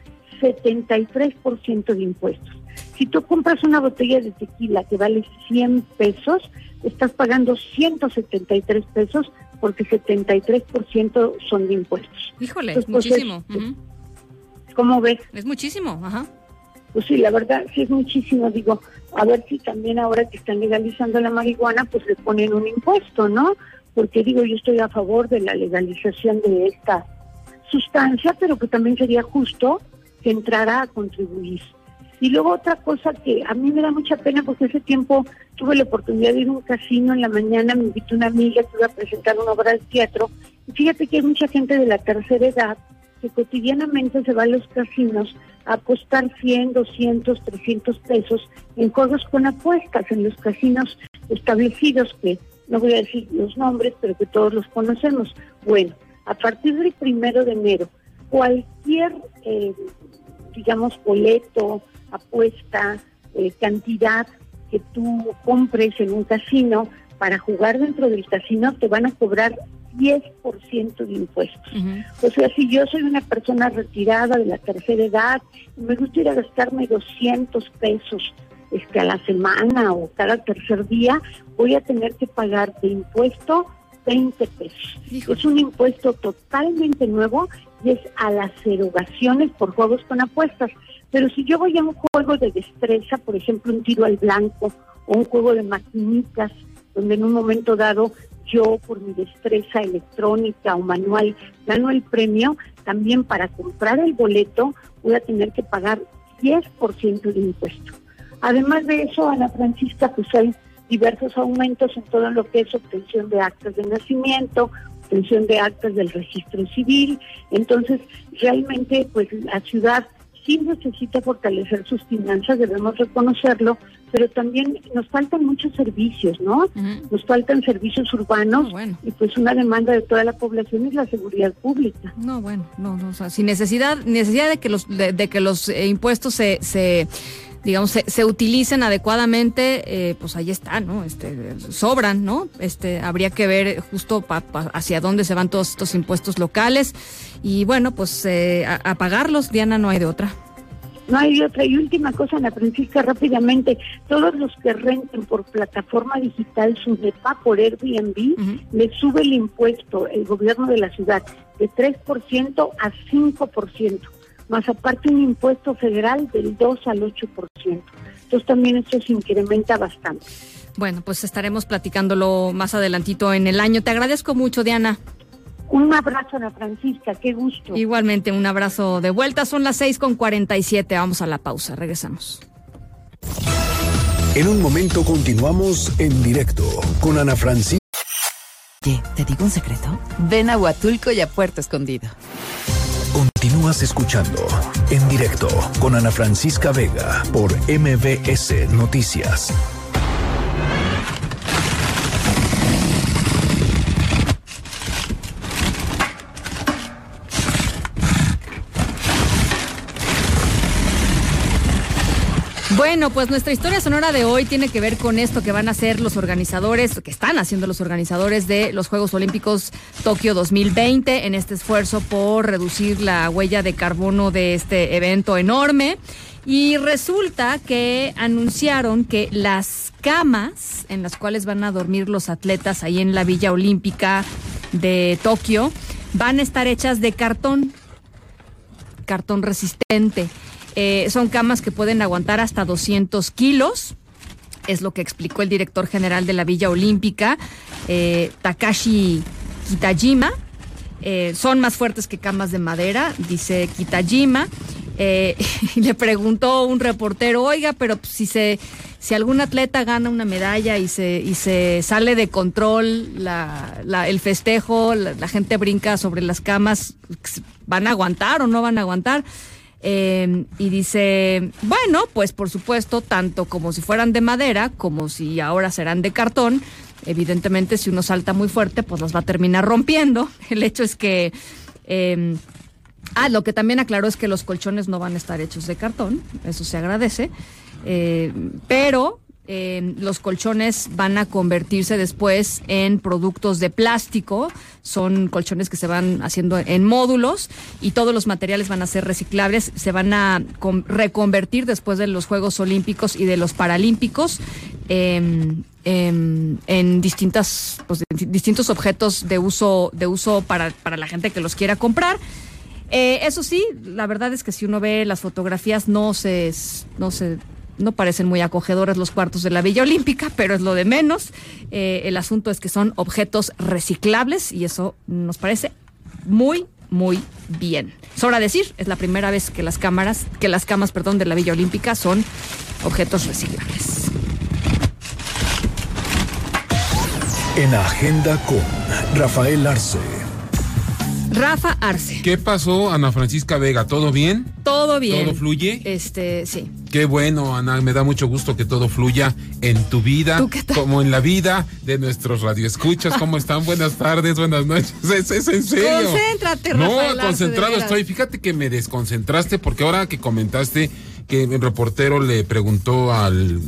73% de impuestos. Si tú compras una botella de tequila que vale 100 pesos, estás pagando 173 pesos porque 73% son de impuestos. Híjole, Entonces, es pues, muchísimo. es-. ¿Cómo ves? Es muchísimo, ajá. Pues sí, la verdad sí es muchísimo. Digo, a ver si también ahora que están legalizando la marihuana, pues le ponen un impuesto, ¿no? Porque digo, yo estoy a favor de la legalización de esta sustancia, pero que también sería justo que entrara a contribuir. Y luego otra cosa que a mí me da mucha pena porque ese tiempo tuve la oportunidad de ir a un casino en la mañana, me invitó una amiga que iba a presentar una obra de teatro. Y fíjate que hay mucha gente de la tercera edad que cotidianamente se va a los casinos a apostar 100, 200, 300 pesos en juegos con apuestas en los casinos establecidos que no voy a decir los nombres, pero que todos los conocemos. Bueno, a partir del primero de enero, cualquier, eh, digamos, boleto, apuesta, eh, cantidad que tú compres en un casino para jugar dentro del casino, te van a cobrar 10% de impuestos. O sea, si yo soy una persona retirada de la tercera edad y me gusta ir a gastarme 200 pesos este, a la semana o cada tercer día, voy a tener que pagar de impuesto 20 pesos. Es un impuesto totalmente nuevo y es a las erogaciones por juegos con apuestas. Pero si yo voy a un juego de destreza, por ejemplo, un tiro al blanco o un juego de maquinitas, donde en un momento dado yo por mi destreza electrónica o manual gano el premio, también para comprar el boleto voy a tener que pagar 10% de impuesto. Además de eso, Ana Francisca, pues hay diversos aumentos en todo lo que es obtención de actas de nacimiento, obtención de actas del registro civil. Entonces, realmente, pues la ciudad sí necesita fortalecer sus finanzas, debemos reconocerlo, pero también nos faltan muchos servicios, ¿no? Nos faltan servicios urbanos y pues una demanda de toda la población es la seguridad pública. No, bueno, no, no, o sea, sin necesidad, necesidad de que los, de, de que los eh, impuestos se, se digamos, se, se utilicen adecuadamente, eh, pues ahí está, ¿no? Este, sobran, ¿no? Este, habría que ver justo pa- pa- hacia dónde se van todos estos impuestos locales y bueno, pues eh, a, a pagarlos, Diana, no hay de otra. No hay otra. Y última cosa, Ana Francisca, rápidamente, todos los que renten por plataforma digital su depa por Airbnb, les sube el impuesto el gobierno de la ciudad de 3% a 5%, más aparte un impuesto federal del 2 al 8%. Entonces también esto se incrementa bastante. Bueno, pues estaremos platicándolo más adelantito en el año. Te agradezco mucho, Diana. Un abrazo, Ana Francisca, qué gusto. Igualmente, un abrazo de vuelta. Son las 6 con 47. Vamos a la pausa. Regresamos. En un momento continuamos en directo con Ana Francisca. Oye, ¿te digo un secreto? Ven a Huatulco y a Puerto Escondido. Continúas escuchando en directo con Ana Francisca Vega por MBS Noticias. Bueno, pues nuestra historia sonora de hoy tiene que ver con esto que van a hacer los organizadores, que están haciendo los organizadores de los Juegos Olímpicos Tokio 2020 en este esfuerzo por reducir la huella de carbono de este evento enorme. Y resulta que anunciaron que las camas en las cuales van a dormir los atletas ahí en la Villa Olímpica de Tokio van a estar hechas de cartón, cartón resistente. Eh, son camas que pueden aguantar hasta 200 kilos. Es lo que explicó el director general de la Villa Olímpica, eh, Takashi Kitajima. Eh, son más fuertes que camas de madera, dice Kitajima. Y le preguntó un reportero, oiga, pero pues, si se, si algún atleta gana una medalla y se, y se sale de control la- el festejo, la, la gente brinca sobre las camas, ¿van a aguantar o no van a aguantar? Eh, y dice, bueno, pues por supuesto, tanto como si fueran de madera, como si ahora serán de cartón, evidentemente si uno salta muy fuerte, pues las va a terminar rompiendo. El hecho es que... eh, Ah, lo que también aclaró es que los colchones no van a estar hechos de cartón, eso se agradece, eh, pero eh, los colchones van a convertirse después en productos de plástico, son colchones que se van haciendo en módulos y todos los materiales van a ser reciclables, se van a con- reconvertir después de los Juegos Olímpicos y de los Paralímpicos. em, em, en distintas pues, distintos objetos de uso de uso para, para la gente que los quiera comprar eh, eso sí, la verdad es que si uno ve las fotografías no se, no se, no parecen muy acogedores los cuartos de la Villa Olímpica, pero es lo de menos. Eh, el asunto es que son objetos reciclables y eso nos parece muy, muy bien. Sobra decir, es la primera vez que las cámaras, que las camas, perdón, de la Villa Olímpica son objetos reciclables. En Agenda con Rafael Arce. Rafa Arce, ¿Qué pasó, Ana Francisca Vega? ¿Todo bien? todo bien. ¿Todo fluye? Este, sí. Qué bueno, Ana, me da mucho gusto que todo fluya en tu vida, como en la vida de nuestros radioescuchas. ¿Cómo están? Buenas tardes, buenas noches. Es, es en serio. Concéntrate, No, Rafael Arce, concentrado estoy. Fíjate que me desconcentraste porque ahora que comentaste que el reportero le preguntó al...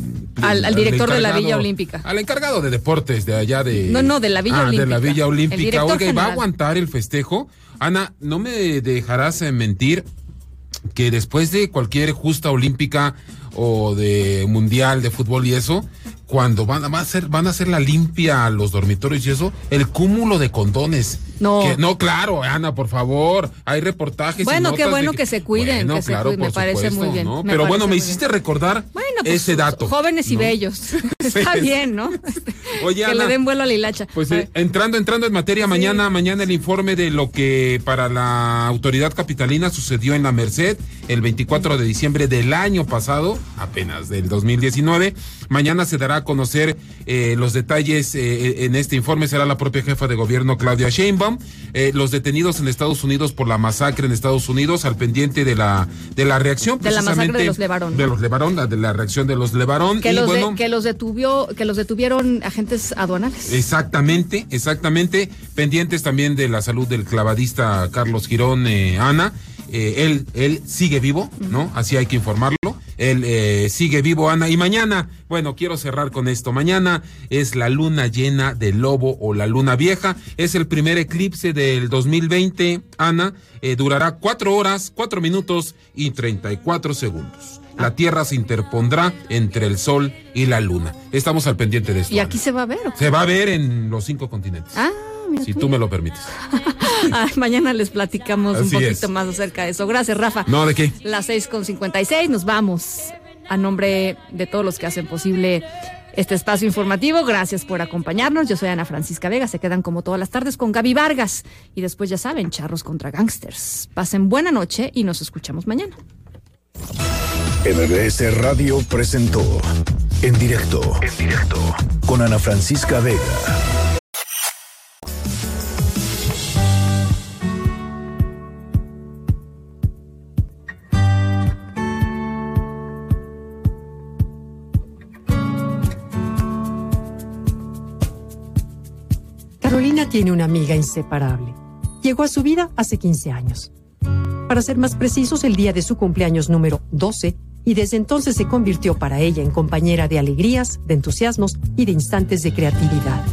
Al, al director de la Villa Olímpica. Al encargado de deportes de allá de... No, no, de la Villa Ah, de la Olímpica. Villa Olímpica. Oiga, ¿y va a general. aguantar el festejo? Ana, no me dejarás eh, mentir que después de cualquier justa olímpica o de mundial de fútbol y eso, cuando van, van a hacer, van a hacer la limpia a los dormitorios y eso, el cúmulo de condones. No. Que- no, claro, Ana, por favor. Hay reportajes. y Bueno, qué bueno que se cuiden, Bueno, que se claro, cuiden, me parece supuesto, muy bien, ¿no? me Pero bueno, me hiciste recordar Bueno, pues, ese dato. Jóvenes y ¿no? bellos. Está bien, ¿no? Oye, que Ana, le den vuelo a la hilacha. Pues eh, entrando, entrando en materia, mañana, mañana el informe de lo que para la autoridad capitalina sucedió en la Merced el 24 de diciembre del año pasado, apenas del 2019. Mañana se dará a conocer eh, los detalles eh, en este informe, será la propia jefa de gobierno Claudia Sheinbaum. Eh, los detenidos en Estados Unidos por la masacre en Estados Unidos, al pendiente de la, de la reacción. De la masacre de precisamente los Levarón. De los Levarón, la- de la reacción de los Levarón. que, y los de- bueno, que los detuvió, que los detuvieron agentes aduanales. Exactamente, exactamente. Pendientes también de la salud del clavadista Carlos Girón, eh, Ana. Eh, él, él sigue vivo, ¿no? Así hay que informarlo. Él eh, sigue vivo, Ana. Y mañana, bueno, quiero cerrar con esto. Mañana es la luna llena del lobo o la luna vieja. Es el primer eclipse del 2020, Ana. Eh, durará cuatro horas, cuatro minutos y treinta y cuatro segundos. La Tierra se interpondrá entre el Sol y la Luna. Estamos al pendiente de esto. Y Ana. aquí se va a ver. Se va a ver en los cinco continentes. Ah, mira si tú. tú me lo permites. Ay, mañana les platicamos un poquito es. más acerca de eso. Gracias, Rafa. No, ¿de qué? Las seis con 56, nos vamos. A nombre de todos los que hacen posible este espacio informativo, gracias por acompañarnos. Yo soy Ana Francisca Vega. Se quedan como todas las tardes con Gaby Vargas. Y después, ya saben, charros contra gangsters. Pasen buena noche y nos escuchamos mañana. MBS Radio presentó En directo. En directo. Con Ana Francisca Vega. Tiene una amiga inseparable. Llegó a su vida hace 15 años. Para ser más precisos, el día de su cumpleaños número 12, y desde entonces se convirtió para ella en compañera de alegrías, de entusiasmos y de instantes de creatividad.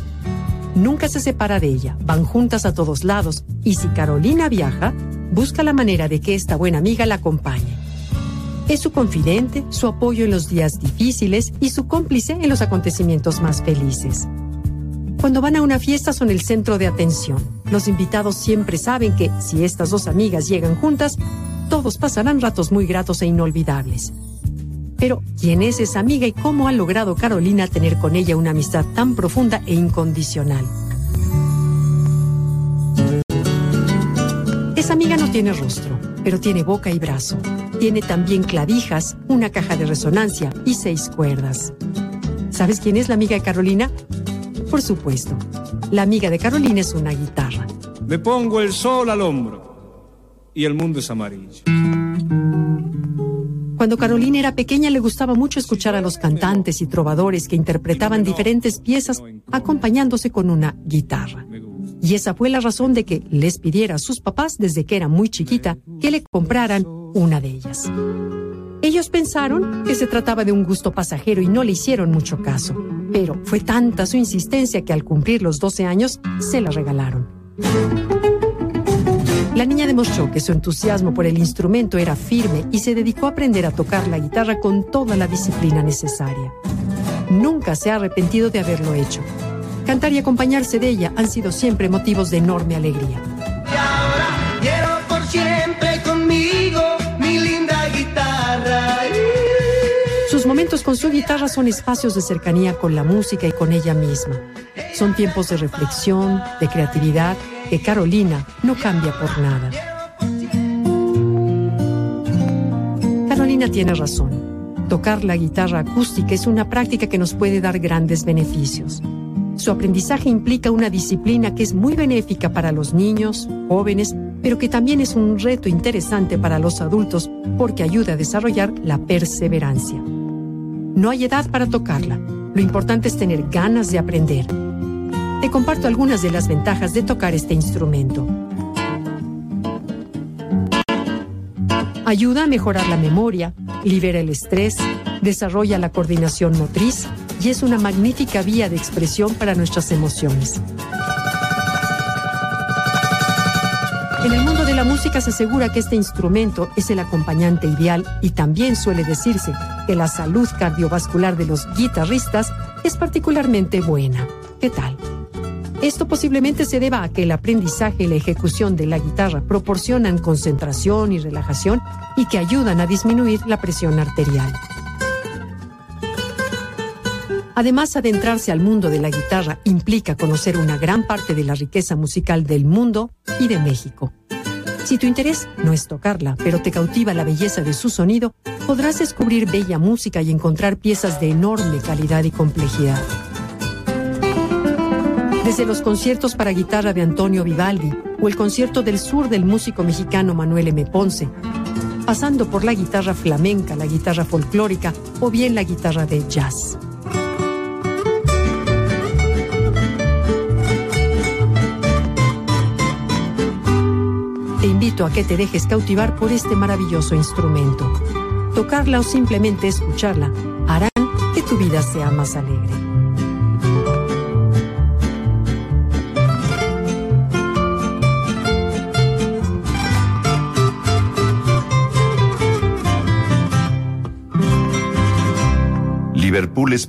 Nunca se separa de ella, van juntas a todos lados, y si Carolina viaja, busca la manera de que esta buena amiga la acompañe. Es su confidente, su apoyo en los días difíciles y su cómplice en los acontecimientos más felices. Cuando van a una fiesta son el centro de atención. Los invitados siempre saben que si estas dos amigas llegan juntas, todos pasarán ratos muy gratos e inolvidables. Pero, ¿quién es esa amiga y cómo ha logrado Carolina tener con ella una amistad tan profunda e incondicional? Esa amiga no tiene rostro, pero tiene boca y brazo. Tiene también clavijas, una caja de resonancia y seis cuerdas. ¿Sabes quién es la amiga de Carolina? Por supuesto, la amiga de Carolina es una guitarra. Me pongo el sol al hombro y el mundo es amarillo. Cuando Carolina era pequeña le gustaba mucho escuchar a los cantantes y trovadores que interpretaban diferentes piezas acompañándose con una guitarra. Y esa fue la razón de que les pidiera a sus papás desde que era muy chiquita que le compraran una de ellas. Ellos pensaron que se trataba de un gusto pasajero y no le hicieron mucho caso, pero fue tanta su insistencia que al cumplir los 12 años se la regalaron. La niña demostró que su entusiasmo por el instrumento era firme y se dedicó a aprender a tocar la guitarra con toda la disciplina necesaria. Nunca se ha arrepentido de haberlo hecho. Cantar y acompañarse de ella han sido siempre motivos de enorme alegría. Momentos con su guitarra son espacios de cercanía con la música y con ella misma. Son tiempos de reflexión, de creatividad, que Carolina no cambia por nada. Carolina tiene razón. Tocar la guitarra acústica es una práctica que nos puede dar grandes beneficios. Su aprendizaje implica una disciplina que es muy benéfica para los niños, jóvenes, pero que también es un reto interesante para los adultos porque ayuda a desarrollar la perseverancia. No hay edad para tocarla. Lo importante es tener ganas de aprender. Te comparto algunas de las ventajas de tocar este instrumento. Ayuda a mejorar la memoria, libera el estrés, desarrolla la coordinación motriz y es una magnífica vía de expresión para nuestras emociones. En el mundo de la música se asegura que este instrumento es el acompañante ideal y también suele decirse que la salud cardiovascular de los guitarristas es particularmente buena. ¿Qué tal? Esto posiblemente se deba a que el aprendizaje y la ejecución de la guitarra proporcionan concentración y relajación y que ayudan a disminuir la presión arterial. Además, adentrarse al mundo de la guitarra implica conocer una gran parte de la riqueza musical del mundo y de México. Si tu interés no es tocarla, pero te cautiva la belleza de su sonido, podrás descubrir bella música y encontrar piezas de enorme calidad y complejidad. Desde los conciertos para guitarra de Antonio Vivaldi o el concierto del sur del músico mexicano Manuel M. Ponce, pasando por la guitarra flamenca, la guitarra folclórica o bien la guitarra de jazz. Te invito a que te dejes cautivar por este maravilloso instrumento. Tocarla o simplemente escucharla harán que tu vida sea más alegre. Liverpool es